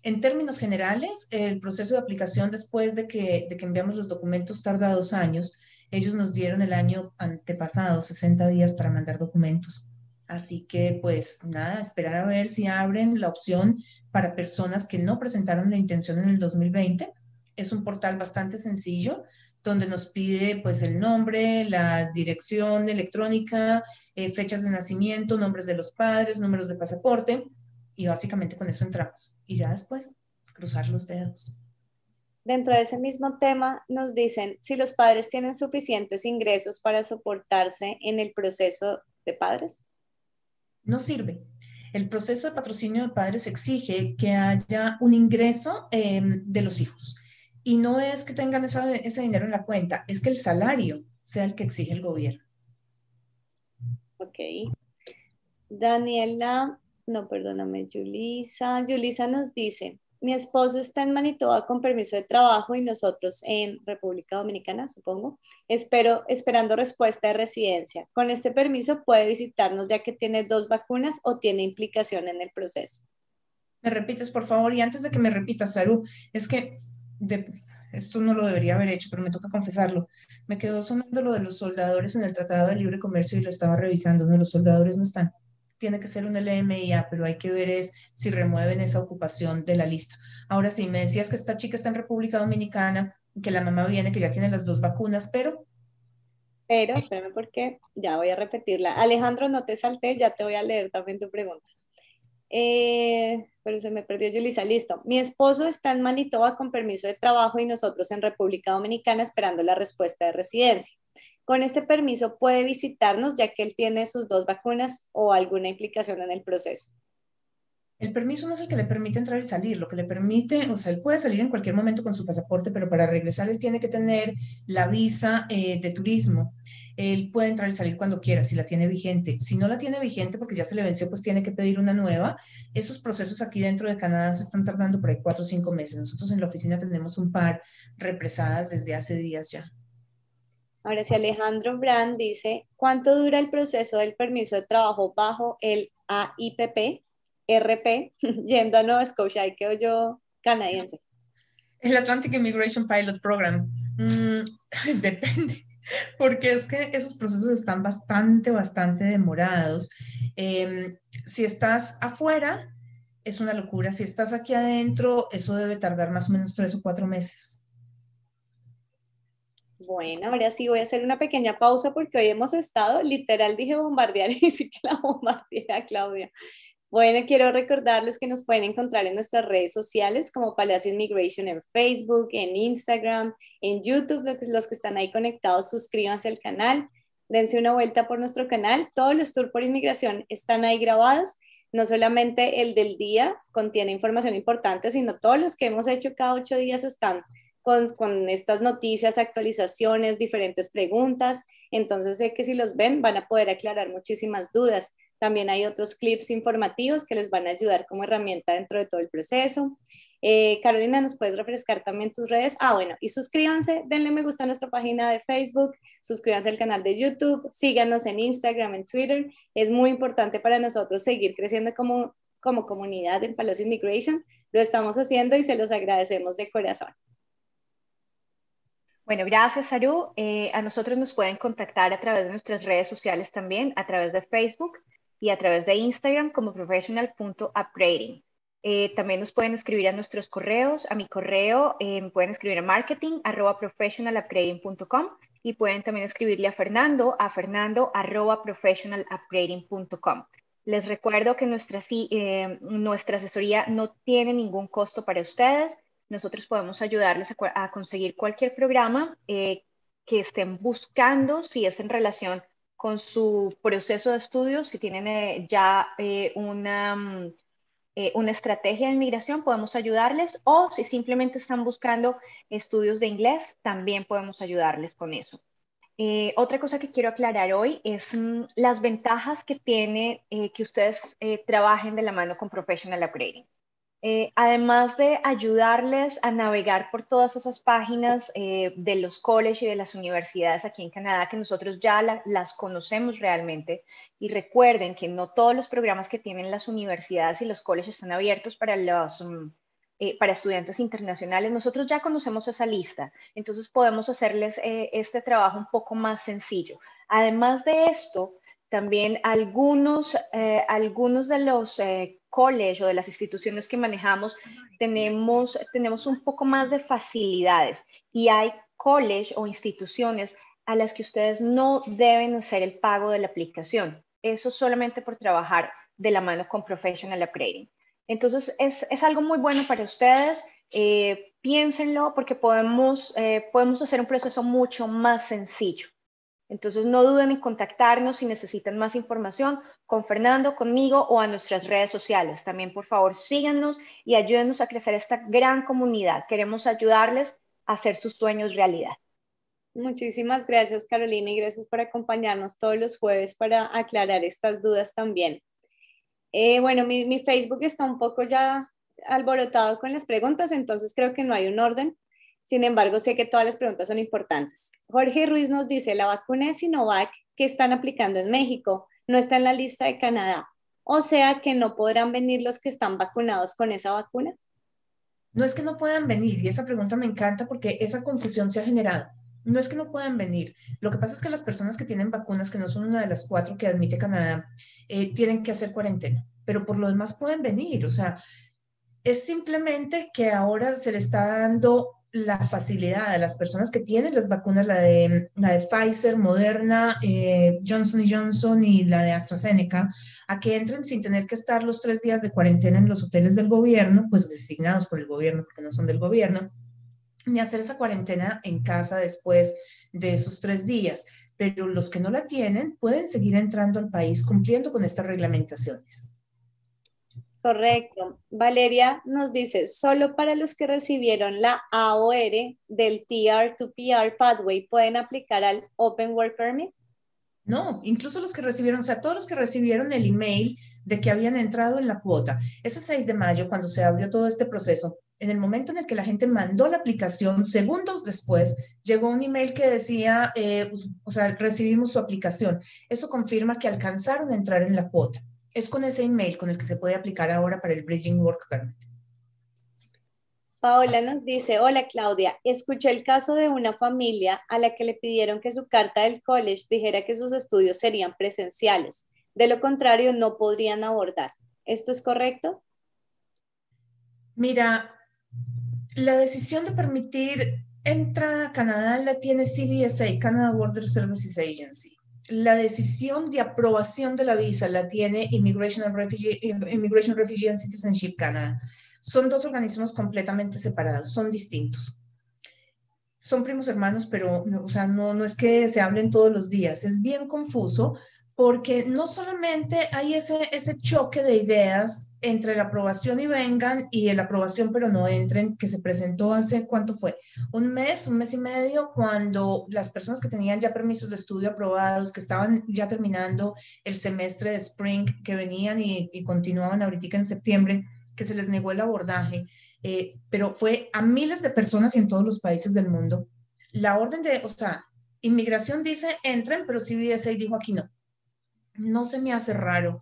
En términos generales, el proceso de aplicación después de que, de que enviamos los documentos tarda dos años. Ellos nos dieron el año antepasado 60 días para mandar documentos. Así que, pues nada, esperar a ver si abren la opción para personas que no presentaron la intención en el 2020. Es un portal bastante sencillo donde nos pide pues el nombre, la dirección electrónica, eh, fechas de nacimiento, nombres de los padres, números de pasaporte y básicamente con eso entramos. Y ya después, cruzar los dedos. Dentro de ese mismo tema nos dicen si los padres tienen suficientes ingresos para soportarse en el proceso de padres. No sirve. El proceso de patrocinio de padres exige que haya un ingreso em, de los hijos. Y no es que tengan ese dinero en la cuenta, es que el salario sea el que exige el gobierno. Ok. Daniela no, perdóname, Julisa. Julisa nos dice, mi esposo está en Manitoba con permiso de trabajo y nosotros en República Dominicana, supongo, espero, esperando respuesta de residencia. Con este permiso puede visitarnos ya que tiene dos vacunas o tiene implicación en el proceso. Me repites, por favor, y antes de que me repitas, Saru, es que esto no lo debería haber hecho, pero me toca confesarlo. Me quedó sonando lo de los soldadores en el Tratado de Libre Comercio y lo estaba revisando, ¿no? Los soldadores no están tiene que ser un LMIA, pero hay que ver es si remueven esa ocupación de la lista. Ahora sí, me decías que esta chica está en República Dominicana, que la mamá viene, que ya tiene las dos vacunas, pero... Pero, espérame porque ya voy a repetirla. Alejandro, no te salté, ya te voy a leer también tu pregunta. Eh, pero se me perdió Yulisa, listo. Mi esposo está en Manitoba con permiso de trabajo y nosotros en República Dominicana esperando la respuesta de residencia. Con este permiso puede visitarnos ya que él tiene sus dos vacunas o alguna implicación en el proceso. El permiso no es el que le permite entrar y salir, lo que le permite, o sea, él puede salir en cualquier momento con su pasaporte, pero para regresar él tiene que tener la visa eh, de turismo. Él puede entrar y salir cuando quiera, si la tiene vigente. Si no la tiene vigente porque ya se le venció, pues tiene que pedir una nueva. Esos procesos aquí dentro de Canadá se están tardando por ahí cuatro o cinco meses. Nosotros en la oficina tenemos un par represadas desde hace días ya. Ahora, si Alejandro Brand dice, ¿cuánto dura el proceso del permiso de trabajo bajo el AIPP, RP, yendo a Nueva Scotia? ¿Y qué yo canadiense? El Atlantic Immigration Pilot Program. Mm, depende, porque es que esos procesos están bastante, bastante demorados. Em, si estás afuera, es una locura. Si estás aquí adentro, eso debe tardar más o menos tres o cuatro meses. Bueno, ahora sí voy a hacer una pequeña pausa porque hoy hemos estado, literal dije bombardear y sí que la bombardeé Claudia. Bueno, quiero recordarles que nos pueden encontrar en nuestras redes sociales como Palacio Immigration en Facebook, en Instagram, en YouTube. Los que están ahí conectados, suscríbanse al canal, dense una vuelta por nuestro canal. Todos los tours por inmigración están ahí grabados. No solamente el del día contiene información importante, sino todos los que hemos hecho cada ocho días están con, con, estas noticias, actualizaciones, diferentes preguntas. Entonces sé que si los ven van a poder aclarar muchísimas dudas. También hay otros clips informativos que les van a ayudar como herramienta dentro de todo el proceso. Eh, Carolina, ¿nos puedes refrescar también tus redes? Ah, bueno, y suscríbanse, denle me gusta a nuestra página de Facebook, suscríbanse al canal de YouTube, síganos en Instagram, en Twitter. Es muy importante para nosotros seguir creciendo como, como comunidad en Palacio Immigration. Lo estamos haciendo y se los agradecemos de corazón. Bueno, gracias, Saru. Eh, a nosotros nos pueden contactar a través de nuestras redes sociales también, a través de Facebook y a través de Instagram como professional.upgrading. Eh, también nos pueden escribir a nuestros correos, a mi correo, eh, pueden escribir a marketing arroba professionalupgrading.com y pueden también escribirle a Fernando a fernando arroba professionalupgrading.com. Les recuerdo que nuestra, nuestra asesoría no tiene ningún costo para ustedes nosotros podemos ayudarles a, conseguir cualquier programa eh, que estén buscando, si es en relación con su proceso de estudio, si tienen eh, ya eh, una, mm, una estrategia de inmigración, podemos ayudarles, o si simplemente están buscando estudios de inglés, también podemos ayudarles con eso. otra cosa que quiero aclarar hoy es mm, las ventajas que tiene que ustedes trabajen de la mano con Professional Upgrading. Eh, además de ayudarles a navegar por todas esas páginas eh, de los colleges y de las universidades aquí en Canadá, que nosotros ya las conocemos realmente, y recuerden que no todos los programas que tienen las universidades y los colleges están abiertos para los... Eh, para estudiantes internacionales, nosotros ya conocemos esa lista, entonces podemos hacerles este trabajo un poco más sencillo. Además de esto, también algunos, algunos de los college o de las instituciones que manejamos, tenemos, tenemos un poco más de facilidades y hay college o instituciones a las que ustedes no deben hacer el pago de la aplicación. Eso solamente por trabajar de la mano con Professional Upgrading. Entonces, es, es algo muy bueno para ustedes. Eh, piénsenlo porque podemos, eh, podemos hacer un proceso mucho más sencillo. Entonces, no duden en contactarnos si necesitan más información con Fernando, conmigo o a nuestras redes sociales. También, por favor, síganos y ayúdenos a crecer esta gran comunidad. Queremos ayudarles a hacer sus sueños realidad. Muchísimas gracias, Carolina, y gracias por acompañarnos todos los jueves para aclarar estas dudas también. Eh, bueno, mi, mi Facebook está un poco ya alborotado con las preguntas, entonces creo que no hay un orden. Sin embargo, sé que todas las preguntas son importantes. Jorge Ruiz nos dice, la vacuna de Sinovac que están aplicando en México no está en la lista de Canadá. O sea que no podrán venir los que están vacunados con esa vacuna. No es que no puedan venir, y esa pregunta me encanta porque esa confusión se ha generado. No es que no puedan venir. Lo que pasa es que las personas que tienen vacunas, que no son una de las cuatro que admite Canadá, eh, tienen que hacer cuarentena, pero por lo demás pueden venir. O sea, es simplemente que ahora se le está dando la facilidad a las personas que tienen las vacunas, la de, la de Pfizer, Moderna, eh, Johnson Johnson y la de AstraZeneca, a que entren sin tener que estar los tres días de cuarentena en los hoteles del gobierno, pues designados por el gobierno, porque no son del gobierno, ni hacer esa cuarentena en casa después de esos tres días. Pero los que no la tienen pueden seguir entrando al país cumpliendo con estas reglamentaciones. Correcto. Valeria nos dice, solo para los que recibieron la AOR del TR to PR Pathway pueden aplicar al Open Work Permit. No, incluso los que recibieron, o sea, todos los que recibieron el email de que habían entrado en la cuota. Ese 6 de mayo, cuando se abrió todo este proceso, en el momento en el que la gente mandó la aplicación, segundos después, llegó un email que decía, eh, o sea, recibimos su aplicación. Eso confirma que alcanzaron a entrar en la cuota es con ese email con el que se puede aplicar ahora para el Bridging Work Permit. Paola nos dice, hola Claudia, escuché el caso de una familia a la que le pidieron que su carta del college dijera que sus estudios serían presenciales. De lo contrario, no podrían abordar. ¿Esto es correcto? Mira, la decisión de permitir entrada a Canadá la tiene CBSA, Canada Border Services Agency la decisión de aprobación de la visa la tiene Immigration, Refugee, Immigration Refugee and Citizenship Canada. Son dos organismos completamente separados, son distintos. Son primos hermanos, pero o sea, no, no es que se hablen todos los días. Es bien confuso porque no solamente hay ese, ese choque de ideas entre la aprobación y vengan y la aprobación pero no entren, que se presentó hace, ¿cuánto fue? Un mes, un mes y medio, cuando las personas que tenían ya permisos de estudio aprobados, que estaban ya terminando el semestre de Spring, que venían y, continuaban ahorita en septiembre, que se les negó el abordaje, eh, pero fue a miles de personas y en todos los países del mundo. La orden de, o sea, inmigración dice entren, pero CBSA dijo aquí no no se me hace raro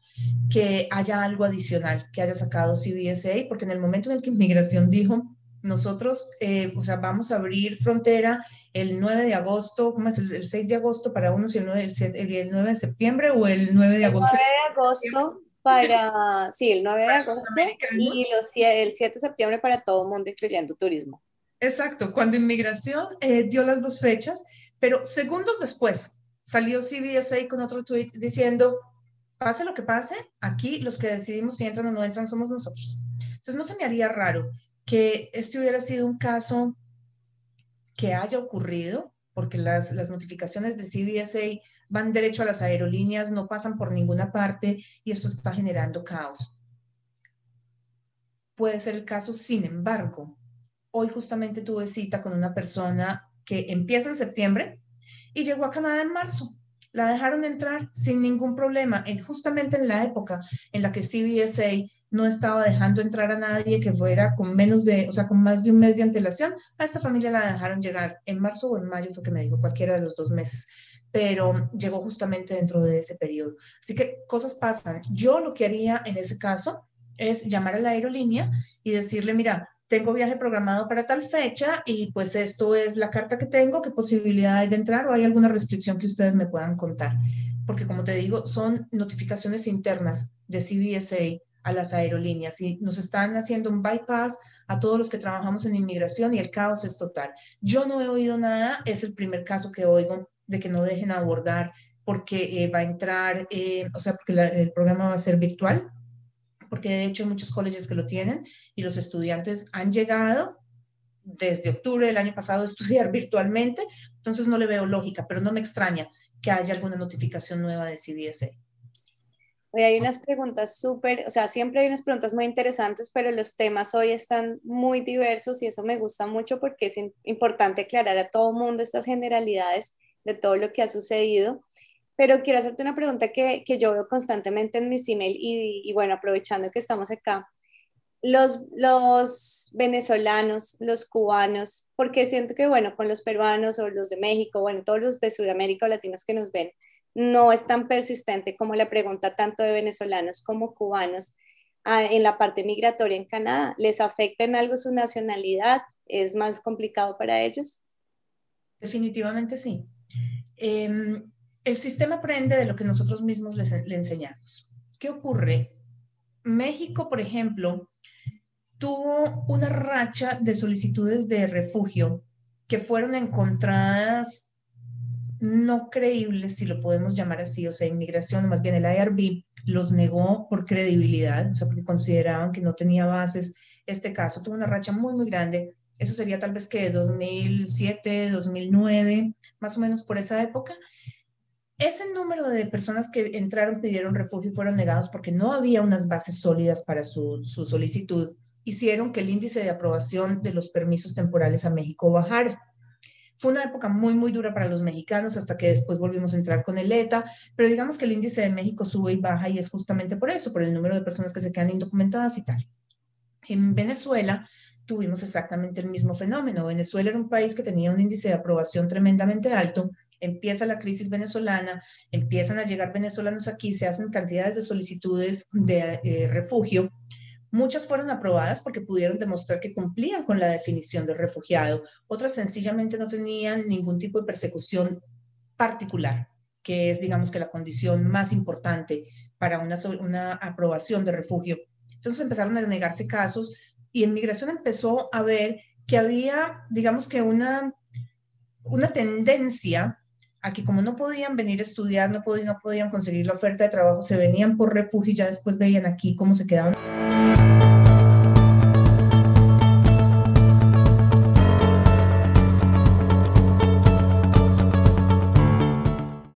que haya algo adicional que haya sacado CBSA, porque en el momento en el que Inmigración dijo, nosotros, eh, o sea, vamos a abrir frontera el 9 de agosto, ¿cómo es? El, 6 de agosto para unos y el 9, el, 9 de septiembre o el 9 de agosto. El 9 de agosto para, sí, el 9 de agosto y el 7 de septiembre para todo el mundo, incluyendo turismo. Exacto, cuando Inmigración eh, dio las dos fechas, pero segundos después, salió CBSA con otro tweet diciendo, pase lo que pase, aquí los que decidimos si entran o no entran somos nosotros. Entonces no se me haría raro que este hubiera sido un caso que haya ocurrido, porque las, las notificaciones de CBSA van derecho a las aerolíneas, no pasan por ninguna parte y esto está generando caos. Puede ser el caso, sin embargo, hoy justamente tuve cita con una persona que empieza en septiembre, y llegó a Canadá en marzo. La dejaron entrar sin ningún problema, justamente en la época en la que CBSA no estaba dejando entrar a nadie que fuera con menos de, o sea, con más de un mes de antelación. A esta familia la dejaron llegar en marzo o en mayo, fue que me dijo, cualquiera de los dos meses, pero llegó justamente dentro de ese periodo. Así que cosas pasan. Yo lo que haría en ese caso es llamar a la aerolínea y decirle, mira, tengo viaje programado para tal fecha y pues esto es la carta que tengo, qué posibilidad hay de entrar o hay alguna restricción que ustedes me puedan contar. Porque como te digo, son notificaciones internas de CBSA a las aerolíneas y nos están haciendo un bypass a todos los que trabajamos en inmigración y el caos es total. Yo no he oído nada, es el primer caso que oigo de que no dejen abordar porque eh, va a entrar, eh, o sea, porque el programa va a ser virtual porque de hecho muchos colegios que lo tienen y los estudiantes han llegado desde octubre del año pasado a estudiar virtualmente, entonces no le veo lógica, pero no me extraña que haya alguna notificación nueva de CBSA. Hoy hay unas preguntas súper, o sea, siempre hay unas preguntas muy interesantes, pero los temas hoy están muy diversos y eso me gusta mucho porque es importante aclarar a todo mundo estas generalidades de todo lo que ha sucedido. Pero quiero hacerte una pregunta que, que yo veo constantemente en mis email y, y, bueno, aprovechando que estamos acá. Los, los venezolanos, los cubanos, porque siento que, bueno, con los peruanos o los de México, bueno, todos los de Sudamérica o latinos que nos ven, no es tan persistente como la pregunta tanto de venezolanos como cubanos ah, en la parte migratoria en Canadá. ¿Les afecta en algo su nacionalidad? ¿Es más complicado para ellos? Definitivamente sí. Eh, el sistema aprende de lo que nosotros mismos le enseñamos. ¿Qué ocurre? México, por ejemplo, tuvo una racha de solicitudes de refugio que fueron encontradas no creíbles, si lo podemos llamar así, o sea, inmigración, más bien el IRB los negó por credibilidad, o sea, porque consideraban que no tenía bases. Este caso tuvo una racha muy, muy grande. Eso sería tal vez que 2007, 2009, más o menos por esa época ese número de personas que entraron, pidieron refugio y fueron negados porque no había unas bases sólidas para su, solicitud, hicieron que el índice de aprobación de los permisos temporales a México bajara. Fue una época muy, muy dura para los mexicanos hasta que después volvimos a entrar con el ETA, pero digamos que el índice de México sube y baja y es justamente por eso, por el número de personas que se quedan indocumentadas y tal. En Venezuela tuvimos exactamente el mismo fenómeno. Venezuela era un país que tenía un índice de aprobación tremendamente alto empieza la crisis venezolana, empiezan a llegar venezolanos aquí, se hacen cantidades de solicitudes de eh, refugio. Muchas fueron aprobadas porque pudieron demostrar que cumplían con la definición de refugiado. Otras sencillamente no tenían ningún tipo de persecución particular, que es, digamos, que la condición más importante para una, una aprobación de refugio. Entonces empezaron a negarse casos y en migración empezó a ver que había, digamos que una, una tendencia aquí como no podían venir a estudiar, no podían, no podían conseguir la oferta de trabajo, se venían por refugio y ya después veían aquí cómo se quedaban.